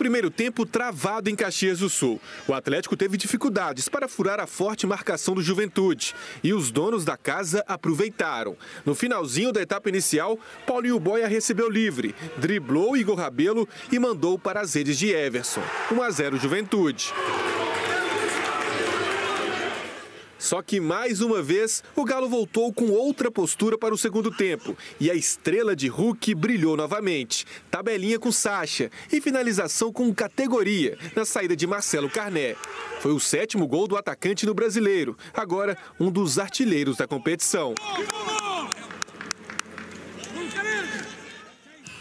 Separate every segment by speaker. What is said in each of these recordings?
Speaker 1: primeiro tempo travado em Caxias do Sul. O Atlético teve dificuldades para furar a forte marcação do Juventude e os donos da casa aproveitaram. No finalzinho da etapa inicial, Paulinho Boia recebeu livre, driblou Igor Rabelo e mandou para as redes de Everson. 1 a 0 Juventude. Só que mais uma vez o Galo voltou com outra postura para o segundo tempo e a estrela de Hulk brilhou novamente. Tabelinha com Sacha e finalização com categoria na saída de Marcelo Carné. Foi o sétimo gol do atacante no brasileiro, agora um dos artilheiros da competição.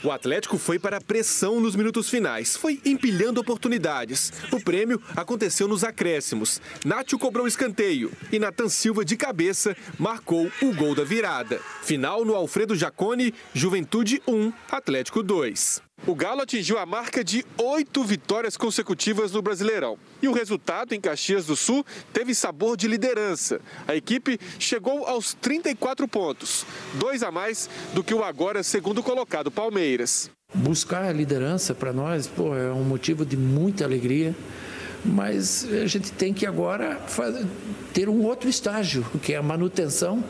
Speaker 1: O Atlético foi para a pressão nos minutos finais, foi empilhando oportunidades. O prêmio aconteceu nos acréscimos. Nátio cobrou escanteio e Nathan Silva, de cabeça, marcou o gol da virada. Final no Alfredo Jacone, Juventude 1, Atlético 2. O Galo atingiu a marca de oito vitórias consecutivas no Brasileirão. E o resultado em Caxias do Sul teve sabor de liderança. A equipe chegou aos 34 pontos, dois a mais do que o agora segundo colocado Palmeiras.
Speaker 2: Buscar a liderança para nós pô, é um motivo de muita alegria, mas a gente tem que agora fazer, ter um outro estágio, que é a manutenção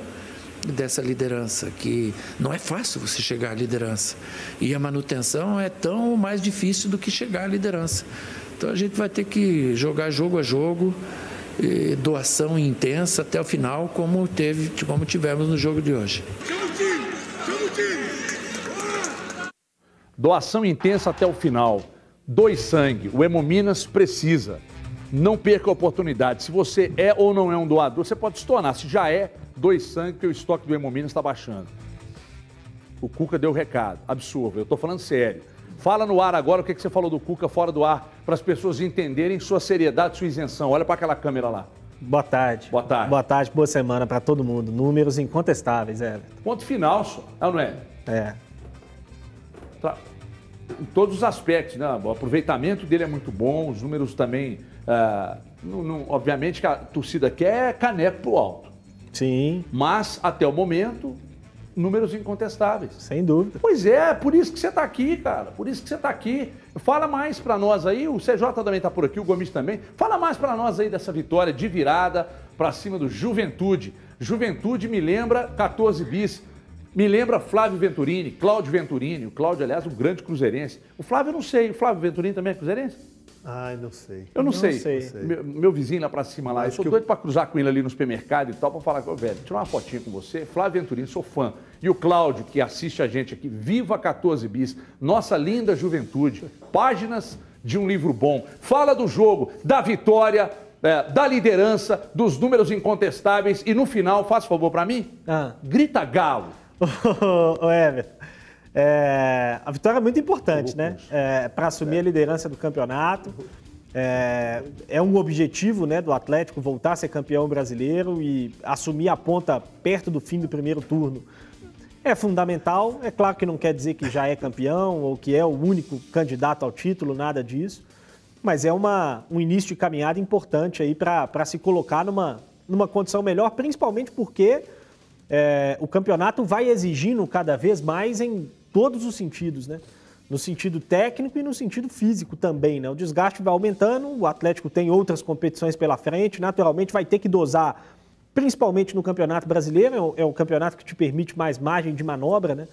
Speaker 2: dessa liderança, que não é fácil você chegar à liderança. E a manutenção é tão mais difícil do que chegar à liderança. Então a gente vai ter que jogar jogo a jogo, doação intensa até o final, como, teve, como tivemos no jogo de hoje.
Speaker 3: Doação intensa até o final. Dois sangue. O Hemominas precisa. Não perca a oportunidade. Se você é ou não é um doador, você pode se tornar. Se já é, dois sangue, porque o estoque do Hemominas está baixando. O Cuca deu o recado. Absurdo. Eu estou falando sério. Fala no ar agora o que, que você falou do Cuca fora do ar, para as pessoas entenderem sua seriedade, sua isenção. Olha para aquela câmera lá.
Speaker 4: Boa tarde.
Speaker 3: Boa tarde.
Speaker 4: Boa tarde, boa semana para todo mundo. Números incontestáveis, Everton.
Speaker 3: Ponto final, só. É não é?
Speaker 4: É.
Speaker 3: Tá. Em todos os aspectos, né? O aproveitamento dele é muito bom, os números também. Uh, não, não, obviamente que a torcida quer caneco pro alto.
Speaker 4: Sim.
Speaker 3: Mas, até o momento, números incontestáveis.
Speaker 4: Sem dúvida.
Speaker 3: Pois é, por isso que você está aqui, cara. Por isso que você está aqui. Fala mais para nós aí, o CJ também está por aqui, o Gomes também. Fala mais para nós aí dessa vitória de virada para cima do Juventude. Juventude me lembra 14 bis. Me lembra Flávio Venturini, Cláudio Venturini. O Cláudio, aliás, um grande cruzeirense. O Flávio eu não sei. O Flávio Venturini também é cruzeirense?
Speaker 5: Ai, não sei.
Speaker 3: Eu não,
Speaker 4: Não
Speaker 3: sei.
Speaker 4: sei.
Speaker 3: Meu, meu vizinho lá pra cima lá, eu sou
Speaker 5: que
Speaker 3: doido pra cruzar com ele ali no supermercado e tal, pra falar com o velho, tirar uma fotinha com você. Flávio Venturini, sou fã. E o Cláudio, que assiste a gente aqui, Viva 14 Bis, nossa linda juventude, páginas de um livro bom. Fala do jogo, da vitória, é, da liderança, dos números incontestáveis e no final, faz favor pra mim,
Speaker 4: Ah.
Speaker 3: grita galo.
Speaker 4: Ô, Everton, é, a vitória é muito importante, né? Para assumir a liderança do campeonato. É, é um objetivo né, do Atlético voltar a ser campeão brasileiro e assumir a ponta perto do fim do primeiro turno. É fundamental. É claro que não quer dizer que já é campeão ou que é o único candidato ao título, nada disso. Mas é uma, um início de caminhada importante aí para se colocar numa, numa condição melhor, principalmente porque é, o campeonato vai exigindo cada vez mais em todos os sentidos, né? No sentido técnico e no sentido físico também, né? O desgaste vai aumentando, o Atlético tem outras competições pela frente, naturalmente vai ter que dosar, principalmente no Campeonato Brasileiro, é o, é o campeonato que te permite mais margem de manobra, né?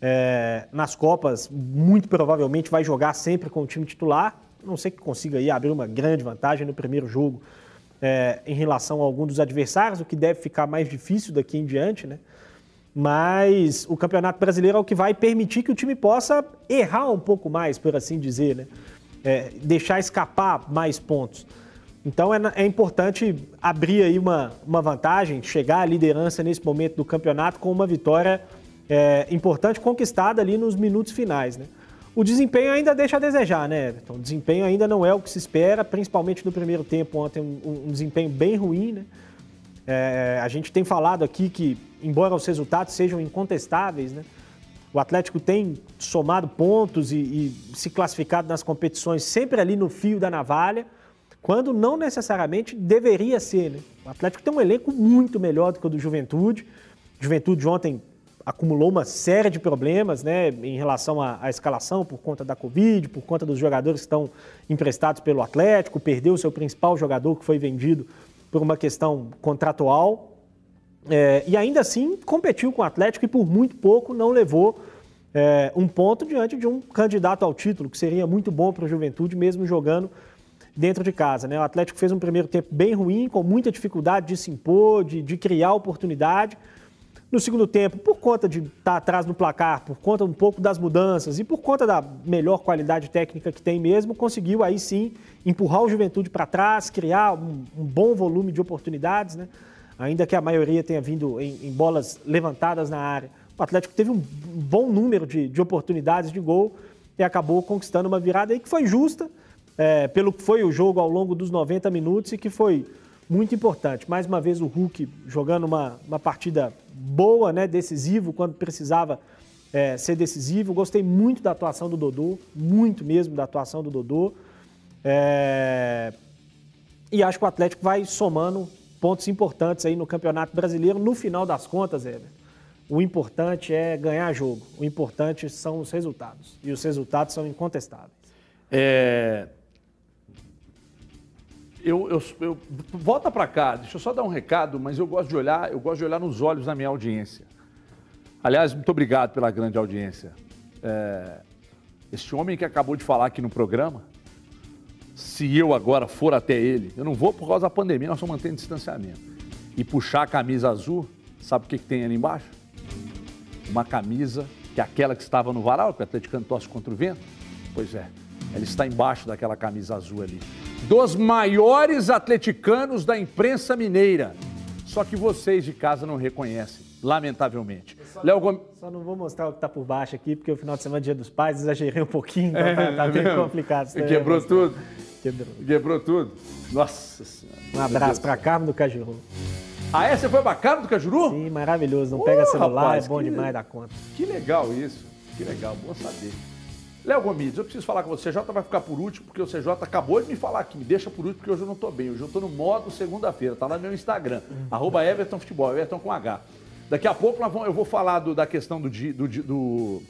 Speaker 4: É, nas Copas, muito provavelmente vai jogar sempre com o time titular, a não sei que consiga aí abrir uma grande vantagem no primeiro jogo é, em relação a algum dos adversários, o que deve ficar mais difícil daqui em diante, né? Mas o Campeonato Brasileiro é o que vai permitir que o time possa errar um pouco mais, por assim dizer, né? É, deixar escapar mais pontos. Então é, é, importante abrir aí uma, uma vantagem, chegar à liderança nesse momento do campeonato com uma vitória é, importante conquistada ali nos minutos finais, né? O desempenho ainda deixa a desejar, né, Everton? O desempenho ainda não é o que se espera, principalmente no primeiro tempo, ontem um, um desempenho bem ruim, né? É, a gente tem falado aqui que, embora os resultados sejam incontestáveis, né? O Atlético tem somado pontos e, e se classificado nas competições sempre ali no fio da navalha, quando não necessariamente deveria ser, né? O Atlético tem um elenco muito melhor do que o do Juventude. Juventude ontem acumulou uma série de problemas né, em relação à, à, escalação por conta da Covid, por conta dos jogadores que estão emprestados pelo Atlético, perdeu o seu principal jogador que foi vendido por uma questão contratual. É, e ainda assim competiu com o Atlético e por muito pouco não levou é, um ponto diante de um candidato ao título, que seria muito bom para a juventude, mesmo jogando dentro de casa. Né? O Atlético fez um primeiro tempo bem ruim, com muita dificuldade de se impor, de, de criar oportunidade. No segundo tempo, por conta de estar tá atrás no placar, por conta um pouco das mudanças e por conta da melhor qualidade técnica que tem mesmo, conseguiu aí sim empurrar o Juventude para trás, criar um, um, bom volume de oportunidades, né? ainda que a maioria tenha vindo em, em bolas levantadas na área. O Atlético teve um bom número de, de oportunidades de gol e acabou conquistando uma virada aí que foi justa, é, pelo que foi o jogo ao longo dos 90 minutos e que foi muito importante. Mais uma vez o Hulk jogando uma, uma partida boa, né, decisivo, quando precisava é, ser decisivo. Gostei muito da atuação do Dodô, muito mesmo da atuação do Dodô. É... E acho que o Atlético vai somando pontos importantes aí no Campeonato Brasileiro. No final das contas, Ever, o importante é ganhar jogo. O importante são os resultados. E os resultados são incontestáveis.
Speaker 3: É, eu, eu, eu volta para cá, deixa eu só dar um recado, mas eu gosto de olhar, eu gosto de olhar nos olhos da minha audiência. Aliás, muito obrigado pela grande audiência. É, este homem que acabou de falar aqui no programa, se eu agora for até ele, eu não vou por causa da pandemia, nós estamos mantendo distanciamento, e puxar a camisa azul, sabe o que, que tem ali embaixo? Uma camisa que é aquela que estava no varal, que o atleticano tosse contra o vento. Pois é, ela está embaixo daquela camisa azul ali dos maiores atleticanos da imprensa mineira. Só que vocês de casa não reconhecem, lamentavelmente.
Speaker 4: Léo Gomes... só não vou mostrar o que está por baixo aqui, porque o final de semana é dia dos pais, exagerei um pouquinho, então é, tá, tá bem complicado.
Speaker 3: Quebrou tudo? Quebrou. Quebrou tudo? Nossa Senhora.
Speaker 4: Um abraço para Carmo do Cajuru.
Speaker 3: Ah, é? Você foi Carmo do Cajuru?
Speaker 4: Sim, maravilhoso. Não pega celular, rapaz, é bom que, demais da conta.
Speaker 3: Que legal isso. Que legal, bom saber. Léo Gomes, eu preciso falar com você. O CJ vai ficar por último, porque o CJ acabou de me falar aqui. Me deixa por último, porque hoje eu não estou bem. Hoje eu estou no modo segunda-feira. Está lá no meu Instagram, uhum. arroba Everton Futebol, Everton com H. Daqui a pouco eu vou falar do, da questão do, do, do,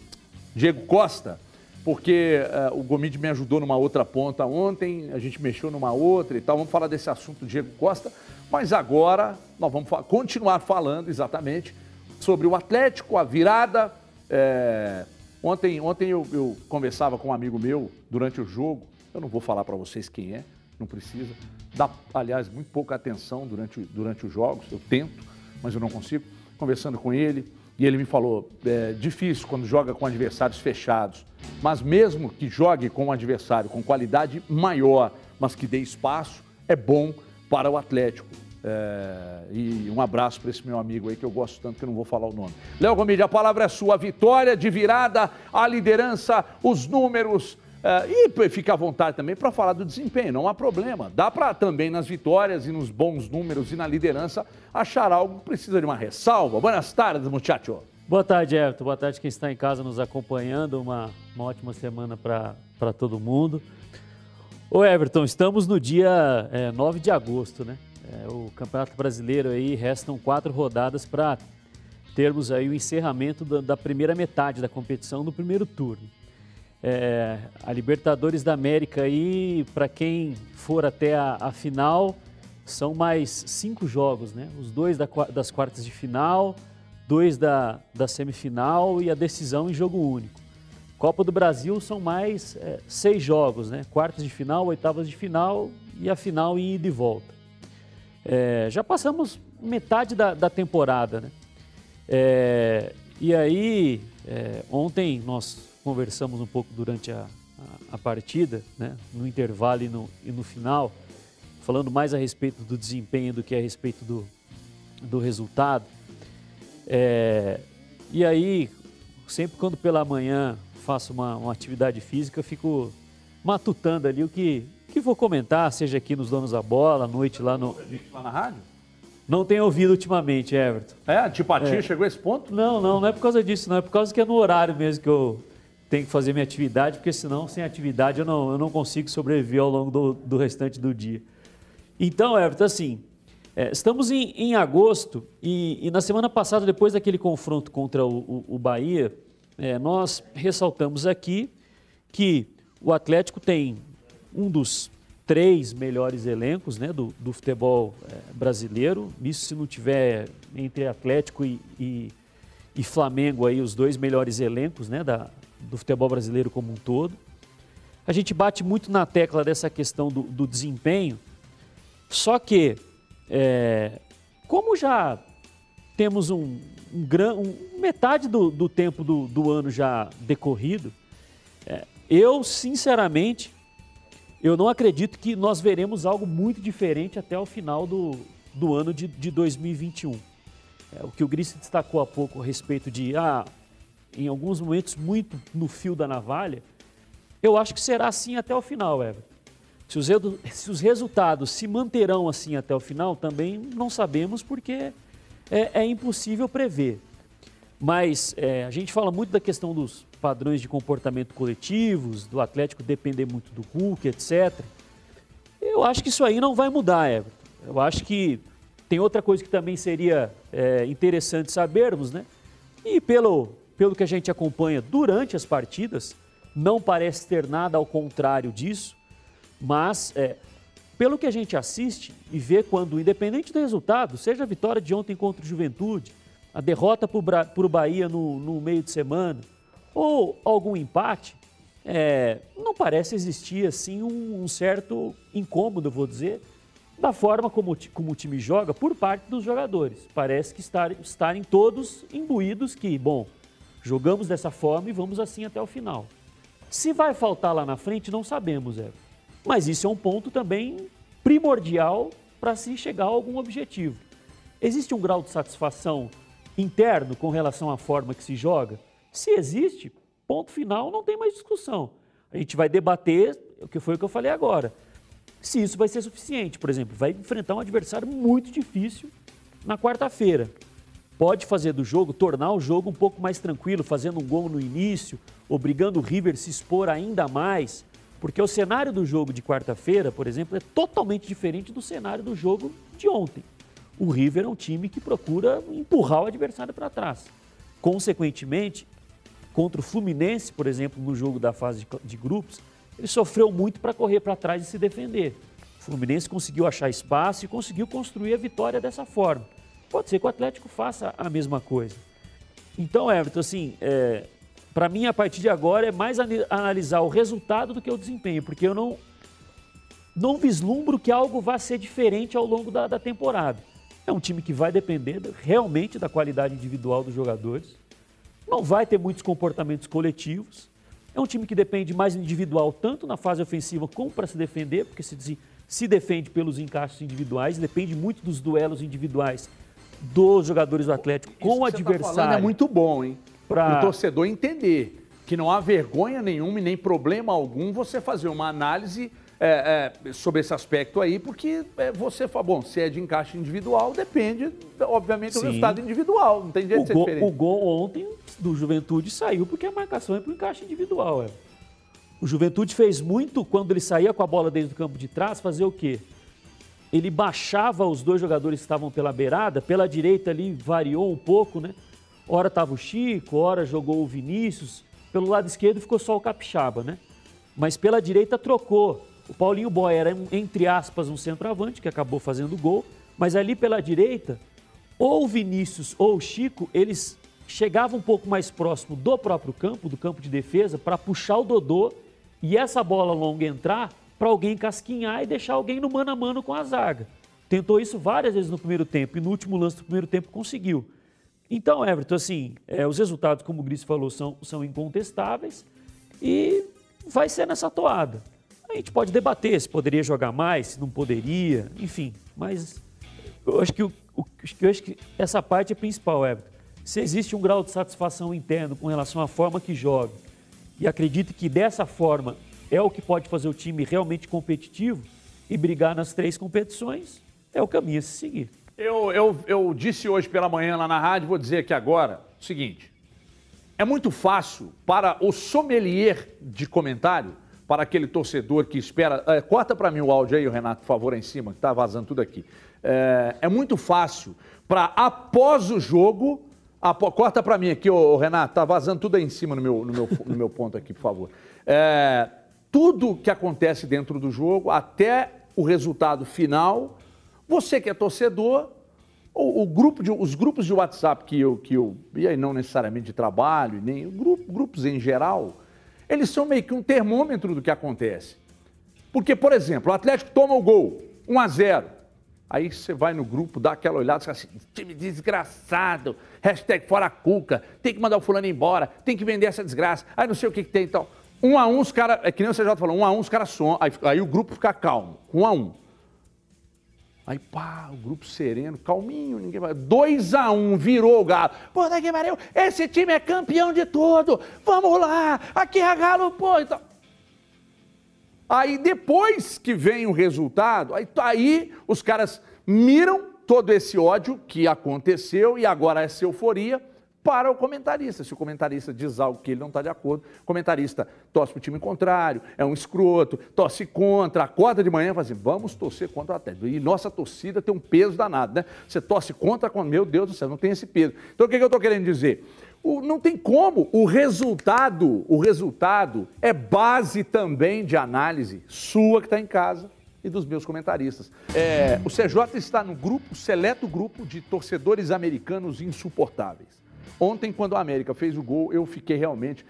Speaker 3: Diego Costa, porque uh, o Gomide me ajudou numa outra ponta ontem, a gente mexeu numa outra e tal. Vamos falar desse assunto do Diego Costa. Mas agora nós vamos continuar falando exatamente sobre o Atlético, a virada. É Ontem, ontem eu, eu conversava com um amigo meu durante o jogo, eu não vou falar para vocês quem é, não precisa. Dá, aliás, muito pouca atenção durante, durante os jogos, eu tento, mas eu não consigo. Conversando com ele, e ele me falou: é difícil quando joga com adversários fechados, mas mesmo que jogue com um adversário com qualidade maior, mas que dê espaço, é bom para o Atlético. É, e um abraço para esse meu amigo aí que eu gosto tanto que não vou falar o nome. Léo Gomide, a palavra é sua. Vitória de virada, a liderança, os números. É, e fica à vontade também para falar do desempenho, não há problema. Dá para também nas vitórias e nos bons números e na liderança achar algo que precisa de uma ressalva. Boas tardes, muchacho.
Speaker 5: Boa tarde, Everton. Boa tarde quem está em casa nos acompanhando. Uma, uma ótima semana para todo mundo. Ô Everton, estamos no dia é, 9 de agosto, né? É, o Campeonato Brasileiro aí restam quatro rodadas para termos aí o encerramento da, da, primeira metade da competição no primeiro turno. É, a Libertadores da América aí, para quem for até a, a, final, são mais cinco jogos, né? Os dois da, das quartas de final, dois da, da semifinal e a decisão em jogo único. Copa do Brasil são mais é, seis jogos, né? Quartas de final, oitavas de final e a final em ida e volta. É, já passamos metade da, da temporada, né? É, e aí, é, ontem nós conversamos um pouco durante a, a, a partida, né? no intervalo e no, e no final, falando mais a respeito do desempenho do que a respeito do, do resultado. É, e aí, sempre quando pela manhã faço uma, uma atividade física, fico matutando ali o que, que vou comentar, seja aqui nos Donos da Bola, à noite lá no.
Speaker 3: Lá na rádio?
Speaker 5: Não tenho ouvido ultimamente, Everton.
Speaker 3: É? A antipatia é. chegou a esse ponto?
Speaker 5: Não, não, não é por causa disso, não. É por causa que é no horário mesmo que eu tenho que fazer minha atividade, porque senão, sem atividade, eu não, eu não consigo sobreviver ao longo do, do restante do dia. Então, Everton, assim, É, estamos em, em agosto e, e, na semana passada, depois daquele confronto contra o, o, o Bahia, é, nós ressaltamos aqui que o Atlético tem um dos três melhores elencos né, do, do futebol é, brasileiro. Isso se não tiver entre Atlético e, e, e, Flamengo aí os dois melhores elencos né, da, do futebol brasileiro como um todo. A gente bate muito na tecla dessa questão do, do desempenho, só que é, como já temos um, um, um metade do, do tempo do, do, ano já decorrido, é, eu sinceramente eu não acredito que nós veremos algo muito diferente até o final do, do ano de, de 2021. É, o que o Gris destacou há pouco a respeito de, ah, em alguns momentos, muito no fio da navalha, eu acho que será assim até o final, Everton. Se os, se os resultados se manterão assim até o final, também não sabemos porque é, é impossível prever. Mas é, a gente fala muito da questão dos padrões de comportamento coletivos, do Atlético depender muito do Hulk, etc. Eu acho que isso aí não vai mudar, Everton. Eu acho que tem outra coisa que também seria é, interessante sabermos, né? E pelo, pelo que a gente acompanha durante as partidas, não parece ter nada ao contrário disso, mas é, pelo que a gente assiste e vê quando, independente do resultado, seja a vitória de ontem contra o Juventude, a derrota para o Bahia no, no meio de semana, ou algum empate, é, não parece existir assim um, um, certo incômodo, vou dizer, da forma como, como o time joga por parte dos jogadores. Parece que estar, estarem todos imbuídos que, bom, jogamos dessa forma e vamos assim até o final. Se vai faltar lá na frente, não sabemos, é. Mas isso é um ponto também primordial para se chegar a algum objetivo. Existe um grau de satisfação interno com relação à forma que se joga? Se existe, ponto final, não tem mais discussão. A gente vai debater o que foi o que eu falei agora. Se isso vai ser suficiente, por exemplo, vai enfrentar um adversário muito difícil na quarta-feira. Pode fazer do jogo, tornar o jogo um pouco mais tranquilo, fazendo um gol no início, obrigando o River a se expor ainda mais. Porque o cenário do jogo de quarta-feira, por exemplo, é totalmente diferente do cenário do jogo de ontem. O River é um time que procura empurrar o adversário para trás. Consequentemente, contra o Fluminense, por exemplo, no jogo da fase de, grupos, ele sofreu muito para correr para trás e se defender. O Fluminense conseguiu achar espaço e conseguiu construir a vitória dessa forma. Pode ser que o Atlético faça a mesma coisa. Então, Everton, assim, é, para mim, a partir de agora, é mais analisar o resultado do que o desempenho, porque eu não, não vislumbro que algo vá ser diferente ao longo da, da temporada. É um time que vai depender realmente da qualidade individual dos jogadores não vai ter muitos comportamentos coletivos. É um time que depende mais individual, tanto na fase ofensiva como para se defender, porque se, se defende pelos encaixes individuais, depende muito dos duelos individuais dos jogadores do Atlético com o adversário. Tá
Speaker 3: é muito bom, hein? Para o torcedor entender que não há vergonha nenhuma e nem problema algum você fazer uma análise é, é, sobre esse aspecto aí, porque é, você fala, bom, se é de encaixe individual, depende, obviamente, do Sim. resultado individual, não tem jeito o de ser
Speaker 5: gol,
Speaker 3: diferente.
Speaker 5: O gol ontem do Juventude saiu porque a marcação é para o encaixe individual. É. O Juventude fez muito quando ele saía com a bola dentro do campo de trás, fazer o quê? Ele baixava os dois jogadores que estavam pela beirada, pela direita ali variou um pouco, né? Ora estava o Chico, ora jogou o Vinícius, pelo lado esquerdo ficou só o Capixaba, né? Mas pela direita trocou. O Paulinho Boy era, entre aspas, um centroavante que acabou fazendo gol, mas ali pela direita, ou Vinícius ou o Chico, eles chegavam um pouco mais próximo do próprio campo, do campo de defesa, para puxar o Dodô e essa bola longa entrar para alguém casquinhar e deixar alguém no mano a mano com a zaga. Tentou isso várias vezes no primeiro tempo e no último lance do primeiro tempo conseguiu. Então, Everton, assim, é, os resultados, como o Gris falou, são, são incontestáveis e vai ser nessa toada. A gente pode debater se poderia jogar mais, se não poderia, enfim. Mas eu acho que, o, o, eu acho que essa parte é principal, Everton. Se existe um grau de satisfação interno com relação à forma que joga e acredita que dessa forma é o que pode fazer o time realmente competitivo e brigar nas três competições, é o caminho a se seguir.
Speaker 3: Eu, eu, eu disse hoje pela manhã lá na rádio, vou dizer aqui agora o seguinte: é muito fácil para o sommelier de comentário para aquele torcedor que espera. É, corta para mim o áudio aí, Renato, por favor, em cima, que está vazando tudo aqui. É, é muito fácil para após o jogo. Após, corta para mim aqui, ô, Renato, tá vazando tudo aí em cima no meu, no meu, no meu ponto aqui, por favor. É, tudo que acontece dentro do jogo, até o resultado final, você que é torcedor, o, o grupo de, os grupos de WhatsApp que eu, que eu, e aí não necessariamente de trabalho, nem grupo, grupos em geral, eles são meio que um termômetro do que acontece. Porque, por exemplo, o Atlético toma o gol, 1 a 0 Aí você vai no grupo, dá aquela olhada, assim, time desgraçado, hashtag fora Cuca, tem que mandar o fulano embora, tem que vender essa desgraça, aí não sei o que, que tem e então. tal. Um a um, os caras, é que nem o CJ falou, um a um, os caras som, aí, aí, o grupo fica calmo, um a um. Aí, pá, o grupo sereno, calminho, ninguém vai. 2 a 1 um, virou o Galo. Pô, daqui Maria, esse time é campeão de tudo. Vamos lá, aqui é Galo, pô. Então... Aí depois que vem o resultado, aí, aí os caras miram todo esse ódio que aconteceu e agora essa euforia para o comentarista. Se o comentarista diz algo que ele não está de acordo, o comentarista torce para o time contrário, é um escroto, torce contra, acorda de manhã e fala assim, vamos torcer contra o Atlético. E nossa torcida tem um peso danado, né? Você torce contra, meu Deus do céu, não tem esse peso. Então o que, que eu estou querendo dizer? O, não tem como. O resultado, o resultado é base também de análise sua que está em casa e dos meus comentaristas. É, o CJ está no grupo, seleto grupo de torcedores americanos insuportáveis. Ontem, quando a América fez o gol, eu fiquei realmente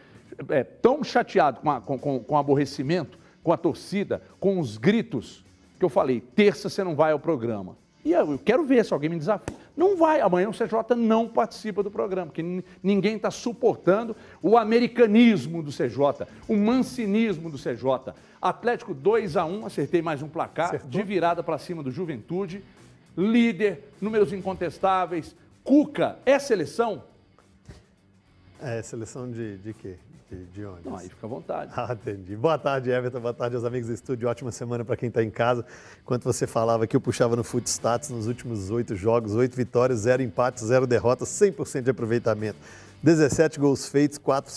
Speaker 3: é, tão chateado com, a, com, com, com aborrecimento, com a torcida, com os gritos, que eu falei: terça você não vai ao programa. E eu, eu quero ver se alguém me desafia. Não vai, amanhã o CJ não participa do programa, porque ninguém está suportando o americanismo do CJ, o mancinismo do CJ. Atlético 2 a 1 acertei mais um placar, Acertou. de virada para cima do Juventude. Líder, números incontestáveis. Cuca é seleção?
Speaker 6: É, seleção de, de quê? De, de onde?
Speaker 3: Não, aí fica à vontade.
Speaker 6: Ah, entendi. Boa tarde, Everton. Boa tarde aos amigos do estúdio. Ótima semana para quem está em casa. Enquanto você falava que eu puxava no Footstats nos últimos oito jogos, oito vitórias, zero empates, zero derrotas, 100% de aproveitamento. 17 gols feitos, 4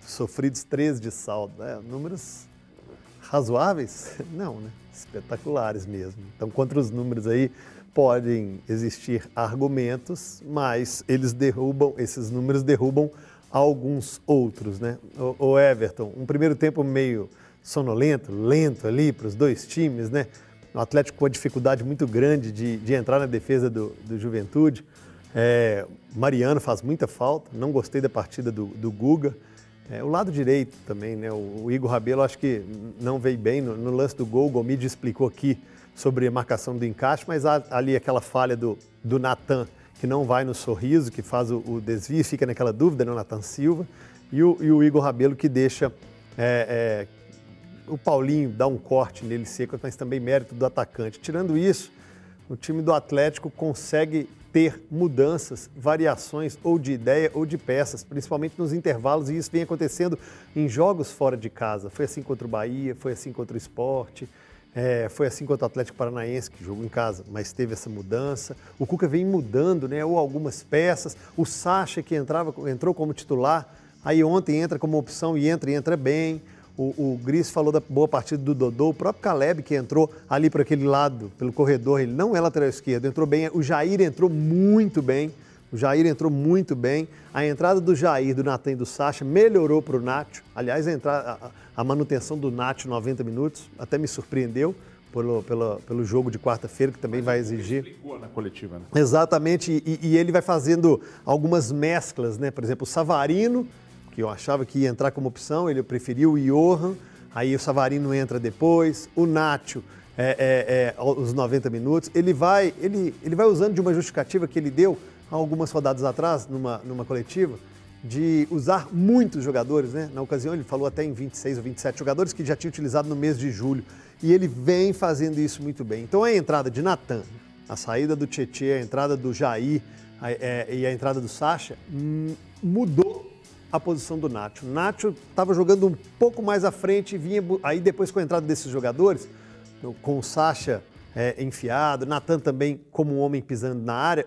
Speaker 6: sofridos, 13 de saldo. É, números razoáveis? Não, né? Espetaculares mesmo. Então, contra os números aí, podem existir argumentos, mas eles derrubam, esses números derrubam alguns outros, né? O, o Everton, um primeiro tempo meio sonolento, lento ali para os dois times, né? O Atlético com uma dificuldade muito grande de, de entrar na defesa do, do Juventude. É, Mariano faz muita falta, não gostei da partida do, do Guga. É, o lado direito também, né? O, o, Igor Rabelo acho que não veio bem no, no lance do gol. O Gomide explicou aqui sobre a marcação do encaixe, mas há ali aquela falha do, do Natan que não vai no sorriso, que faz o, o desvio, fica naquela dúvida, né, Natan Silva, e o, e o, Igor Rabelo que deixa é, é, o Paulinho dá um corte nele seco, mas também mérito do atacante. Tirando isso, o time do Atlético consegue ter mudanças, variações ou de ideia ou de peças, principalmente nos intervalos, e isso vem acontecendo em jogos fora de casa. Foi assim contra o Bahia, foi assim contra o Esporte. É, foi assim contra o Atlético Paranaense, que jogou em casa, mas teve essa mudança. O Cuca vem mudando, né? Ou algumas peças. O Sacha, que entrava, entrou como titular, aí ontem entra como opção e entra e entra bem. O, o Gris falou da boa partida do Dodô, o próprio Caleb, que entrou ali para aquele lado, pelo corredor, ele não é lateral esquerdo, entrou bem. O Jair entrou muito bem. O Jair entrou muito bem. A entrada do Jair, do Natan e do Sacha melhorou para o Nacho. Aliás, a, entrada, a, a, manutenção do Nacho 90 minutos até me surpreendeu pelo, pelo, pelo jogo de quarta-feira, que também Mas vai exigir.
Speaker 3: Explicou na coletiva, né?
Speaker 6: Exatamente, e, e, ele vai fazendo algumas mesclas, né? Por exemplo, o Savarino, que eu achava que ia entrar como opção, ele preferiu o Johan, aí o Savarino entra depois, o Nacho. É, é, é, os 90 minutos, ele vai, ele, ele vai usando de uma justificativa que ele deu algumas rodadas atrás, numa, numa coletiva, de usar muitos jogadores, né? Na ocasião ele falou até em 26 ou 27 jogadores que já tinha utilizado no mês de julho. E ele vem fazendo isso muito bem. Então a entrada de Natan, a saída do Tietchan, a entrada do Jair a, é, e a entrada do Sacha hum, mudou a posição do Nacho. O Nacho estava jogando um pouco mais à frente e vinha. Aí depois com a entrada desses jogadores, com o Sacha é, enfiado, Natan também como um homem pisando na área,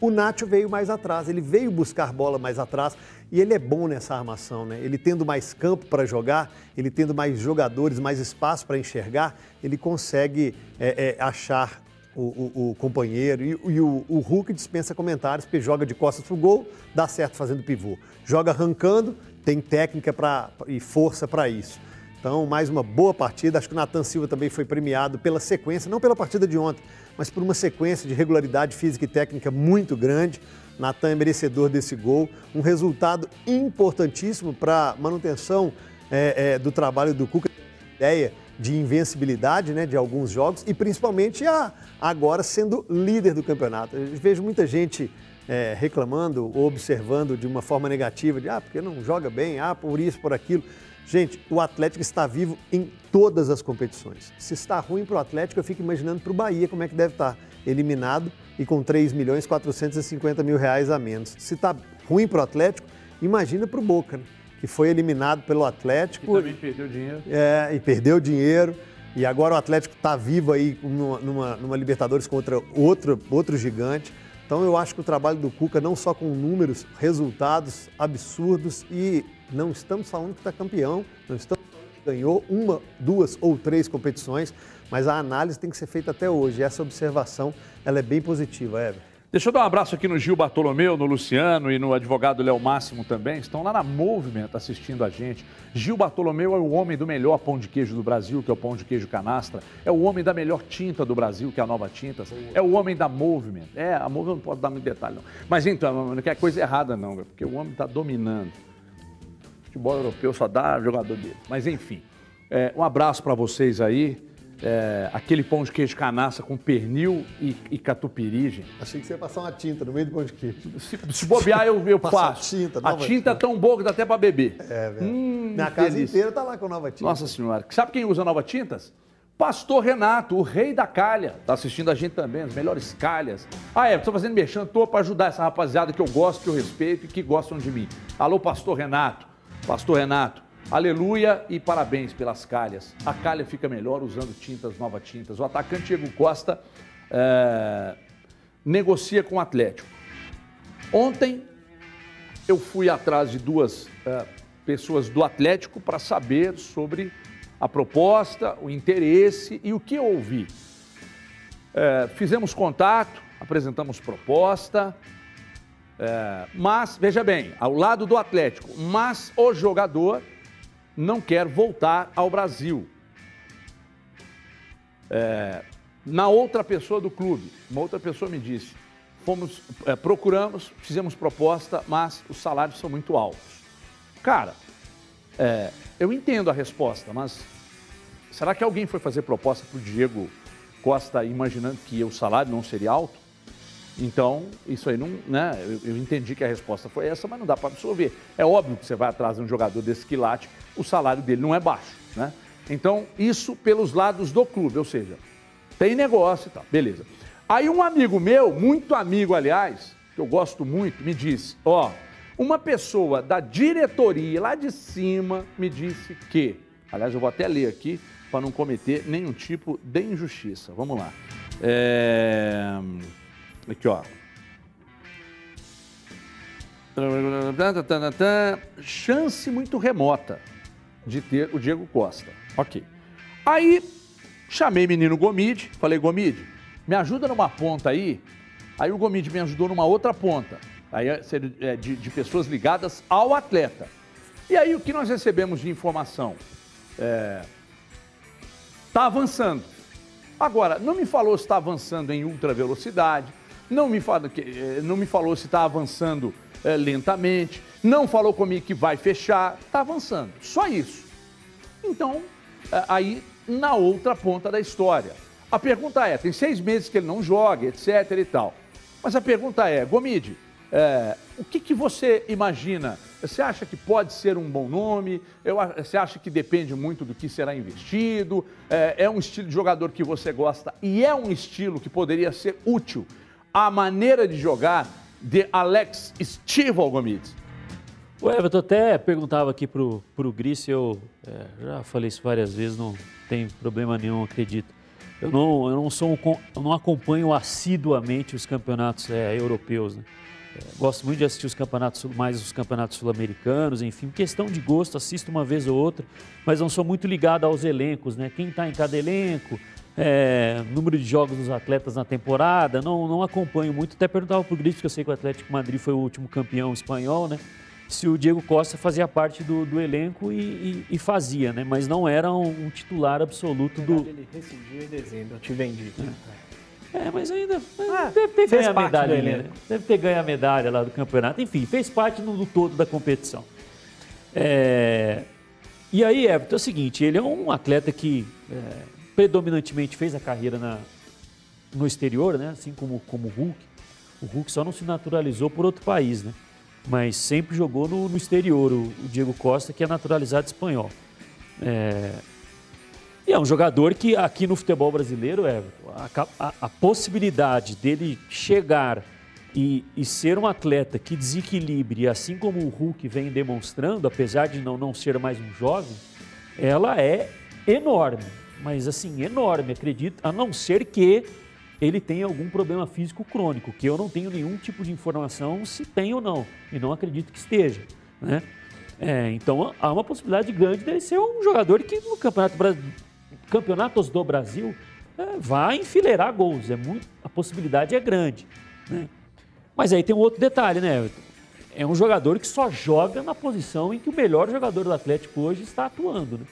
Speaker 6: o Nacho veio mais atrás, ele veio buscar bola mais atrás e ele é bom nessa armação, né? Ele tendo mais campo para jogar, ele tendo mais jogadores, mais espaço para enxergar, ele consegue é, é, achar o, o, o companheiro. E, e o, o, Hulk dispensa comentários, porque joga de costas pro gol, dá certo fazendo pivô. Joga arrancando, tem técnica pra, e força para isso. Então, mais uma boa partida. Acho que o Natan Silva também foi premiado pela sequência, não pela partida de ontem, mas por uma sequência de regularidade física e técnica muito grande. Natan é merecedor desse gol. Um resultado importantíssimo para manutenção é, é, do trabalho do Cuca. Ideia de invencibilidade né, de alguns jogos e principalmente a, agora sendo líder do campeonato. Eu vejo muita gente é, reclamando ou observando de uma forma negativa, de ah, porque não joga bem, ah, por isso, por aquilo. Gente, o Atlético está vivo em todas as competições. Se está ruim para o Atlético, eu fico imaginando para o Bahia como é que deve estar. Eliminado e com 3 milhões 450 mil reais a menos. Se está ruim para o Atlético, imagina para o Boca, né? que foi eliminado pelo Atlético.
Speaker 3: E também perdeu dinheiro.
Speaker 6: É, e perdeu dinheiro. E agora o Atlético está vivo aí numa, numa, numa, Libertadores contra outro, outro gigante. Então eu acho que o trabalho do Cuca, não só com números, resultados absurdos, e não estamos falando que está campeão, não estamos falando que ganhou uma, duas ou três competições, mas a análise tem que ser feita até hoje. Essa observação ela é bem positiva, Ever.
Speaker 3: Deixa eu dar um abraço aqui no Gil Bartolomeu, no Luciano e no advogado Léo Máximo também. Estão lá na Movement assistindo a gente. Gil Bartolomeu é o homem do melhor pão de queijo do Brasil, que é o pão de queijo canastra. É o homem da melhor tinta do Brasil, que é a Nova Tintas. É o homem da Movement. É, a Movement não pode dar muito detalhe, não. Mas então, não quer coisa errada, não, porque o homem está dominando. Futebol europeu só dá jogador dele. Mas enfim, é, um abraço para vocês aí é, aquele pão de queijo canaça com pernil e, e catupiry, gente.
Speaker 6: Achei que você ia passar uma tinta no meio do pão de queijo.
Speaker 3: Se, se bobear, eu, eu passo. Tinta, a tinta é tão boa que dá até para beber. É,
Speaker 6: velho. Hum, Minha casa delícia. inteira tá lá com nova tinta.
Speaker 3: Nossa Senhora. Sabe quem usa nova tintas? Pastor Renato, o rei da calha. Tá assistindo a gente também, as melhores calhas. Ah, é, estou fazendo mexendo, tô para ajudar essa rapaziada que eu gosto, que eu respeito e que gostam de mim. Alô, Pastor Renato. Pastor Renato, Aleluia e parabéns pelas calhas. A calha fica melhor usando tintas, nova tintas. O atacante Diego Costa é, negocia com o Atlético. Ontem eu fui atrás de duas é, pessoas do Atlético para saber sobre a proposta, o interesse e o que eu ouvi. É, fizemos contato, apresentamos proposta, é, mas, veja bem, ao lado do Atlético, mas o jogador não quer voltar ao Brasil. É, na outra pessoa do clube, uma outra pessoa me disse, fomos, é, procuramos, fizemos proposta, mas os salários são muito altos. Cara, é, eu entendo a resposta, mas será que alguém foi fazer proposta para o Diego Costa imaginando que o salário não seria alto? Então, isso aí não, né? Eu, eu, entendi que a resposta foi essa, mas não dá para absorver. É óbvio que você vai atrás de um jogador desse quilate, o salário dele não é baixo, né? Então, isso pelos lados do clube, ou seja, tem negócio e tal, beleza. Aí um amigo meu, muito amigo, aliás, que eu gosto muito, me disse, ó, uma pessoa da diretoria lá de cima me disse que, aliás, eu vou até ler aqui para não cometer nenhum tipo de injustiça. Vamos lá. É... Aqui, ó. Chance muito remota de ter o Diego Costa. Ok. Aí chamei menino Gomide, falei, Gomide, me ajuda numa ponta aí. Aí o Gomide me ajudou numa outra ponta. Aí é, é de, de pessoas ligadas ao atleta. E aí o que nós recebemos de informação? É, tá avançando. Agora, não me falou se está avançando em ultra velocidade, não me, fala, eh, não me falou se está avançando é, lentamente, não falou comigo que vai fechar, está avançando. Só isso. Então, é, aí na outra ponta da história. A pergunta é: tem seis meses que ele não joga, etc e tal. Mas a pergunta é, Gomide, é, o que, que você imagina? Você acha que pode ser um bom nome? Eu, você acha que depende muito do que será investido? É, é um estilo de jogador que você gosta e é um estilo que poderia ser útil a maneira de jogar de Alex Stival Gomes.
Speaker 5: O Everton até perguntava aqui pro, pro Gris, eu é, já falei isso várias vezes, não tem problema nenhum, acredito. Eu não, eu não, sou um, eu não acompanho assiduamente os campeonatos é, europeus. Né? É, gosto muito de assistir os campeonatos, mais os campeonatos sul-americanos, enfim, questão de gosto, assisto uma vez ou outra, mas não sou muito ligado aos elencos, né? Quem está em cada elenco, é, número de jogos dos atletas na temporada, não, não acompanho muito. Até perguntava para o Gris, porque eu sei que o Atlético Madrid foi o último campeão espanhol, né? Se o Diego Costa fazia parte do, do elenco e, e, e, fazia, né? Mas não era um, um titular absoluto do.
Speaker 4: Ele rescindiu em dezembro, eu te vendi.
Speaker 5: É, é mas ainda ah, deve ter ganho a medalha, né? Deve ter ganho a medalha lá do campeonato. Enfim, fez parte do todo da competição. É... E aí, Everton, é o seguinte, ele é um atleta que é, predominantemente fez a carreira na, no exterior, né? assim como, como o Hulk. O Hulk só não se naturalizou por outro país, né? mas sempre jogou no, no exterior, o, o, Diego Costa, que é naturalizado espanhol. É... E é um jogador que aqui no futebol brasileiro, é, a, a, a possibilidade dele chegar e, e, ser um atleta que desequilibre, assim como o Hulk vem demonstrando, apesar de não, não ser mais um jovem, ela é enorme mas assim, enorme, acredito, a não ser que ele tenha algum problema físico crônico, que eu não tenho nenhum tipo de informação se tem ou não, e não acredito que esteja. Né? É, então há uma possibilidade grande dele ser um jogador que no Campeonato Campeonatos do Brasil é, vai enfileirar gols, é muito, a possibilidade é grande. Né? Mas aí tem um outro detalhe, né? É um jogador que só joga na posição em que o melhor jogador do Atlético hoje está atuando. Né?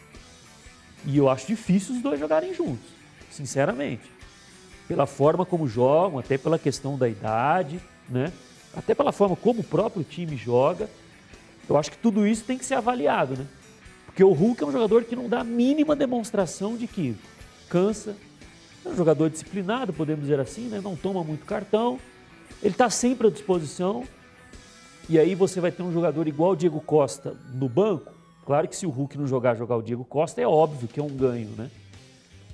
Speaker 5: E eu acho difícil os dois jogarem juntos, sinceramente. Pela forma como jogam, até pela questão da idade, né? Até pela forma como o próprio time joga. Eu acho que tudo isso tem que ser avaliado, né? Porque o Hulk é um jogador que não dá a mínima demonstração de que cansa. É um jogador disciplinado, podemos dizer assim, né? Não toma muito cartão. Ele está sempre à disposição. E aí você vai ter um jogador igual o Diego Costa no banco, Claro que se o Hulk não jogar, jogar o Diego Costa, é óbvio que é um ganho, né?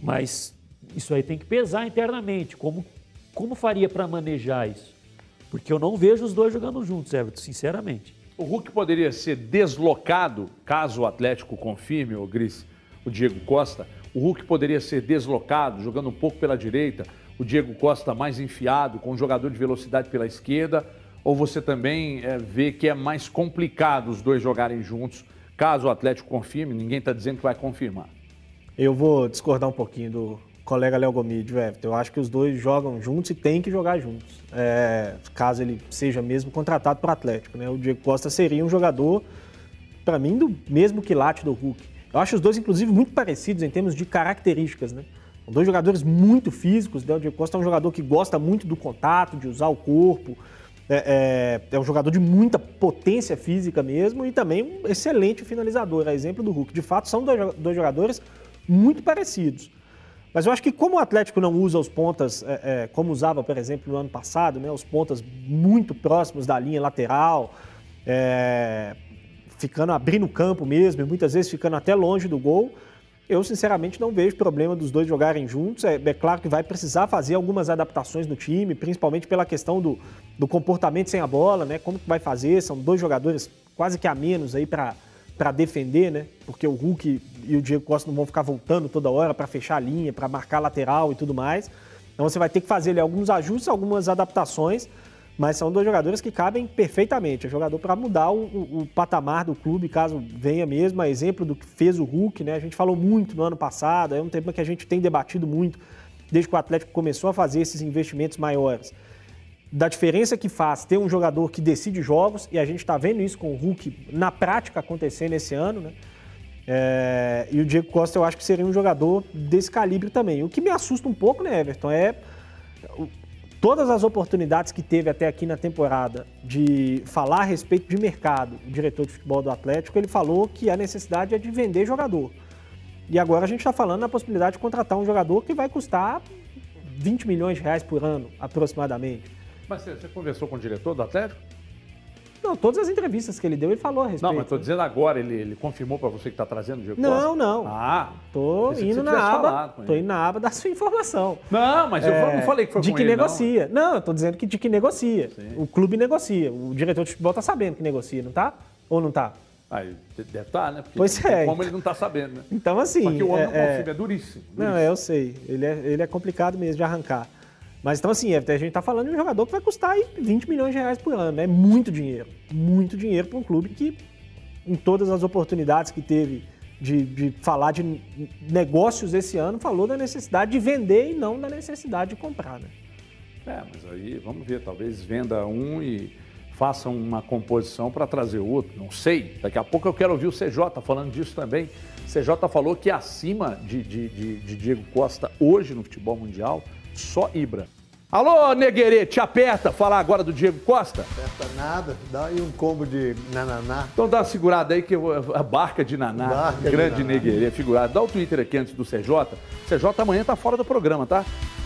Speaker 5: Mas isso aí tem que pesar internamente. Como, como faria para manejar isso? Porque eu não vejo os dois jogando juntos, Everton, sinceramente.
Speaker 3: O Hulk poderia ser deslocado, caso o Atlético confirme, o Gris, o Diego Costa. O Hulk poderia ser deslocado, jogando um pouco pela direita, o Diego Costa mais enfiado, com um jogador de velocidade pela esquerda. Ou você também é, vê que é mais complicado os dois jogarem juntos Caso o Atlético confirme, ninguém está dizendo que vai confirmar.
Speaker 4: Eu vou discordar um pouquinho do colega Léo Gomide, Everton. Eu acho que os dois jogam juntos e tem que jogar juntos. É, caso ele seja mesmo contratado para o Atlético. Né? O Diego Costa seria um jogador, para mim, do mesmo quilate do Hulk. Eu acho os dois, inclusive, muito parecidos em termos de características. Né? São dois jogadores muito físicos. Né? O Diego Costa é um jogador que gosta muito do contato, de usar o corpo, é, é, é, um jogador de muita potência física mesmo e também um excelente finalizador, a exemplo do Hulk. De fato, são dois, jogadores muito parecidos. Mas eu acho que como o Atlético não usa os pontas é, é, como usava, por exemplo, no ano passado, né, os pontas muito próximos da linha lateral, é, ficando abrindo o campo mesmo, e muitas vezes ficando até longe do gol, eu, sinceramente, não vejo problema dos dois jogarem juntos. É, é, claro que vai precisar fazer algumas adaptações no time, principalmente pela questão do, do comportamento sem a bola, né? Como que vai fazer? São dois jogadores quase que a menos aí para defender, né? Porque o Hulk e o Diego Costa não vão ficar voltando toda hora para fechar a linha, para marcar lateral e tudo mais. Então você vai ter que fazer ali alguns ajustes, algumas adaptações mas são dois jogadores que cabem perfeitamente. É jogador para mudar o, o, o, patamar do clube, caso venha mesmo. A exemplo do que fez o Hulk, né? A gente falou muito no ano passado, é um tema que a gente tem debatido muito desde que o Atlético começou a fazer esses investimentos maiores. Da diferença que faz ter um jogador que decide jogos, e a gente está vendo isso com o Hulk na prática acontecendo esse ano, né? É, e o Diego Costa eu acho que seria um jogador desse calibre também. O que me assusta um pouco, né, Everton, é todas as oportunidades que teve até aqui na temporada de falar a respeito de mercado, o diretor de futebol do Atlético, ele falou que a necessidade é de vender jogador. E agora a gente está falando na possibilidade de contratar um jogador que vai custar 20 milhões de reais por ano, aproximadamente.
Speaker 3: Mas você conversou com o diretor do Atlético?
Speaker 4: Não, todas as entrevistas que ele deu, ele falou a respeito.
Speaker 3: Não, mas estou dizendo agora, ele, ele confirmou para você que está trazendo o Diego
Speaker 4: Não, não.
Speaker 3: Ah,
Speaker 4: tô indo na aba. Tô indo na aba da sua informação.
Speaker 3: Não, mas eu não falei que foi
Speaker 4: de que
Speaker 3: ele,
Speaker 4: negocia. Não, tô dizendo que de que negocia. Sim. O clube negocia. O diretor de futebol está sabendo que negocia, não tá? Ou não tá?
Speaker 3: Deve estar, tá, né? Porque
Speaker 4: pois é.
Speaker 3: Como ele não está sabendo, né?
Speaker 4: Então, assim.
Speaker 3: Porque o homem é, não é, é duríssimo, duríssimo.
Speaker 4: Não, eu sei. Ele é, ele é complicado mesmo de arrancar. Mas então, assim, a gente está falando de um jogador que vai custar aí 20 milhões de reais por ano. É muito dinheiro. Muito dinheiro para um clube que, em todas as oportunidades que teve de, de falar de negócios esse ano, falou da necessidade de vender e não da necessidade de comprar. Né?
Speaker 3: É, mas aí vamos ver, talvez venda um e faça uma composição para trazer outro, não sei. Daqui a pouco eu quero ouvir o CJ falando disso também. O CJ falou que acima de, de, de Diego Costa hoje no futebol mundial, só Ibra. Alô, Neguerê, te aperta falar agora do Diego Costa?
Speaker 6: Aperta nada, dá aí um combo de nananá.
Speaker 3: Então dá uma segurada aí que eu, a barca de naná,
Speaker 6: Barca de
Speaker 3: grande
Speaker 6: naná.
Speaker 3: Neguerê, figurado. Dá o Twitter aqui antes do CJ. CJ amanhã tá fora do programa, tá?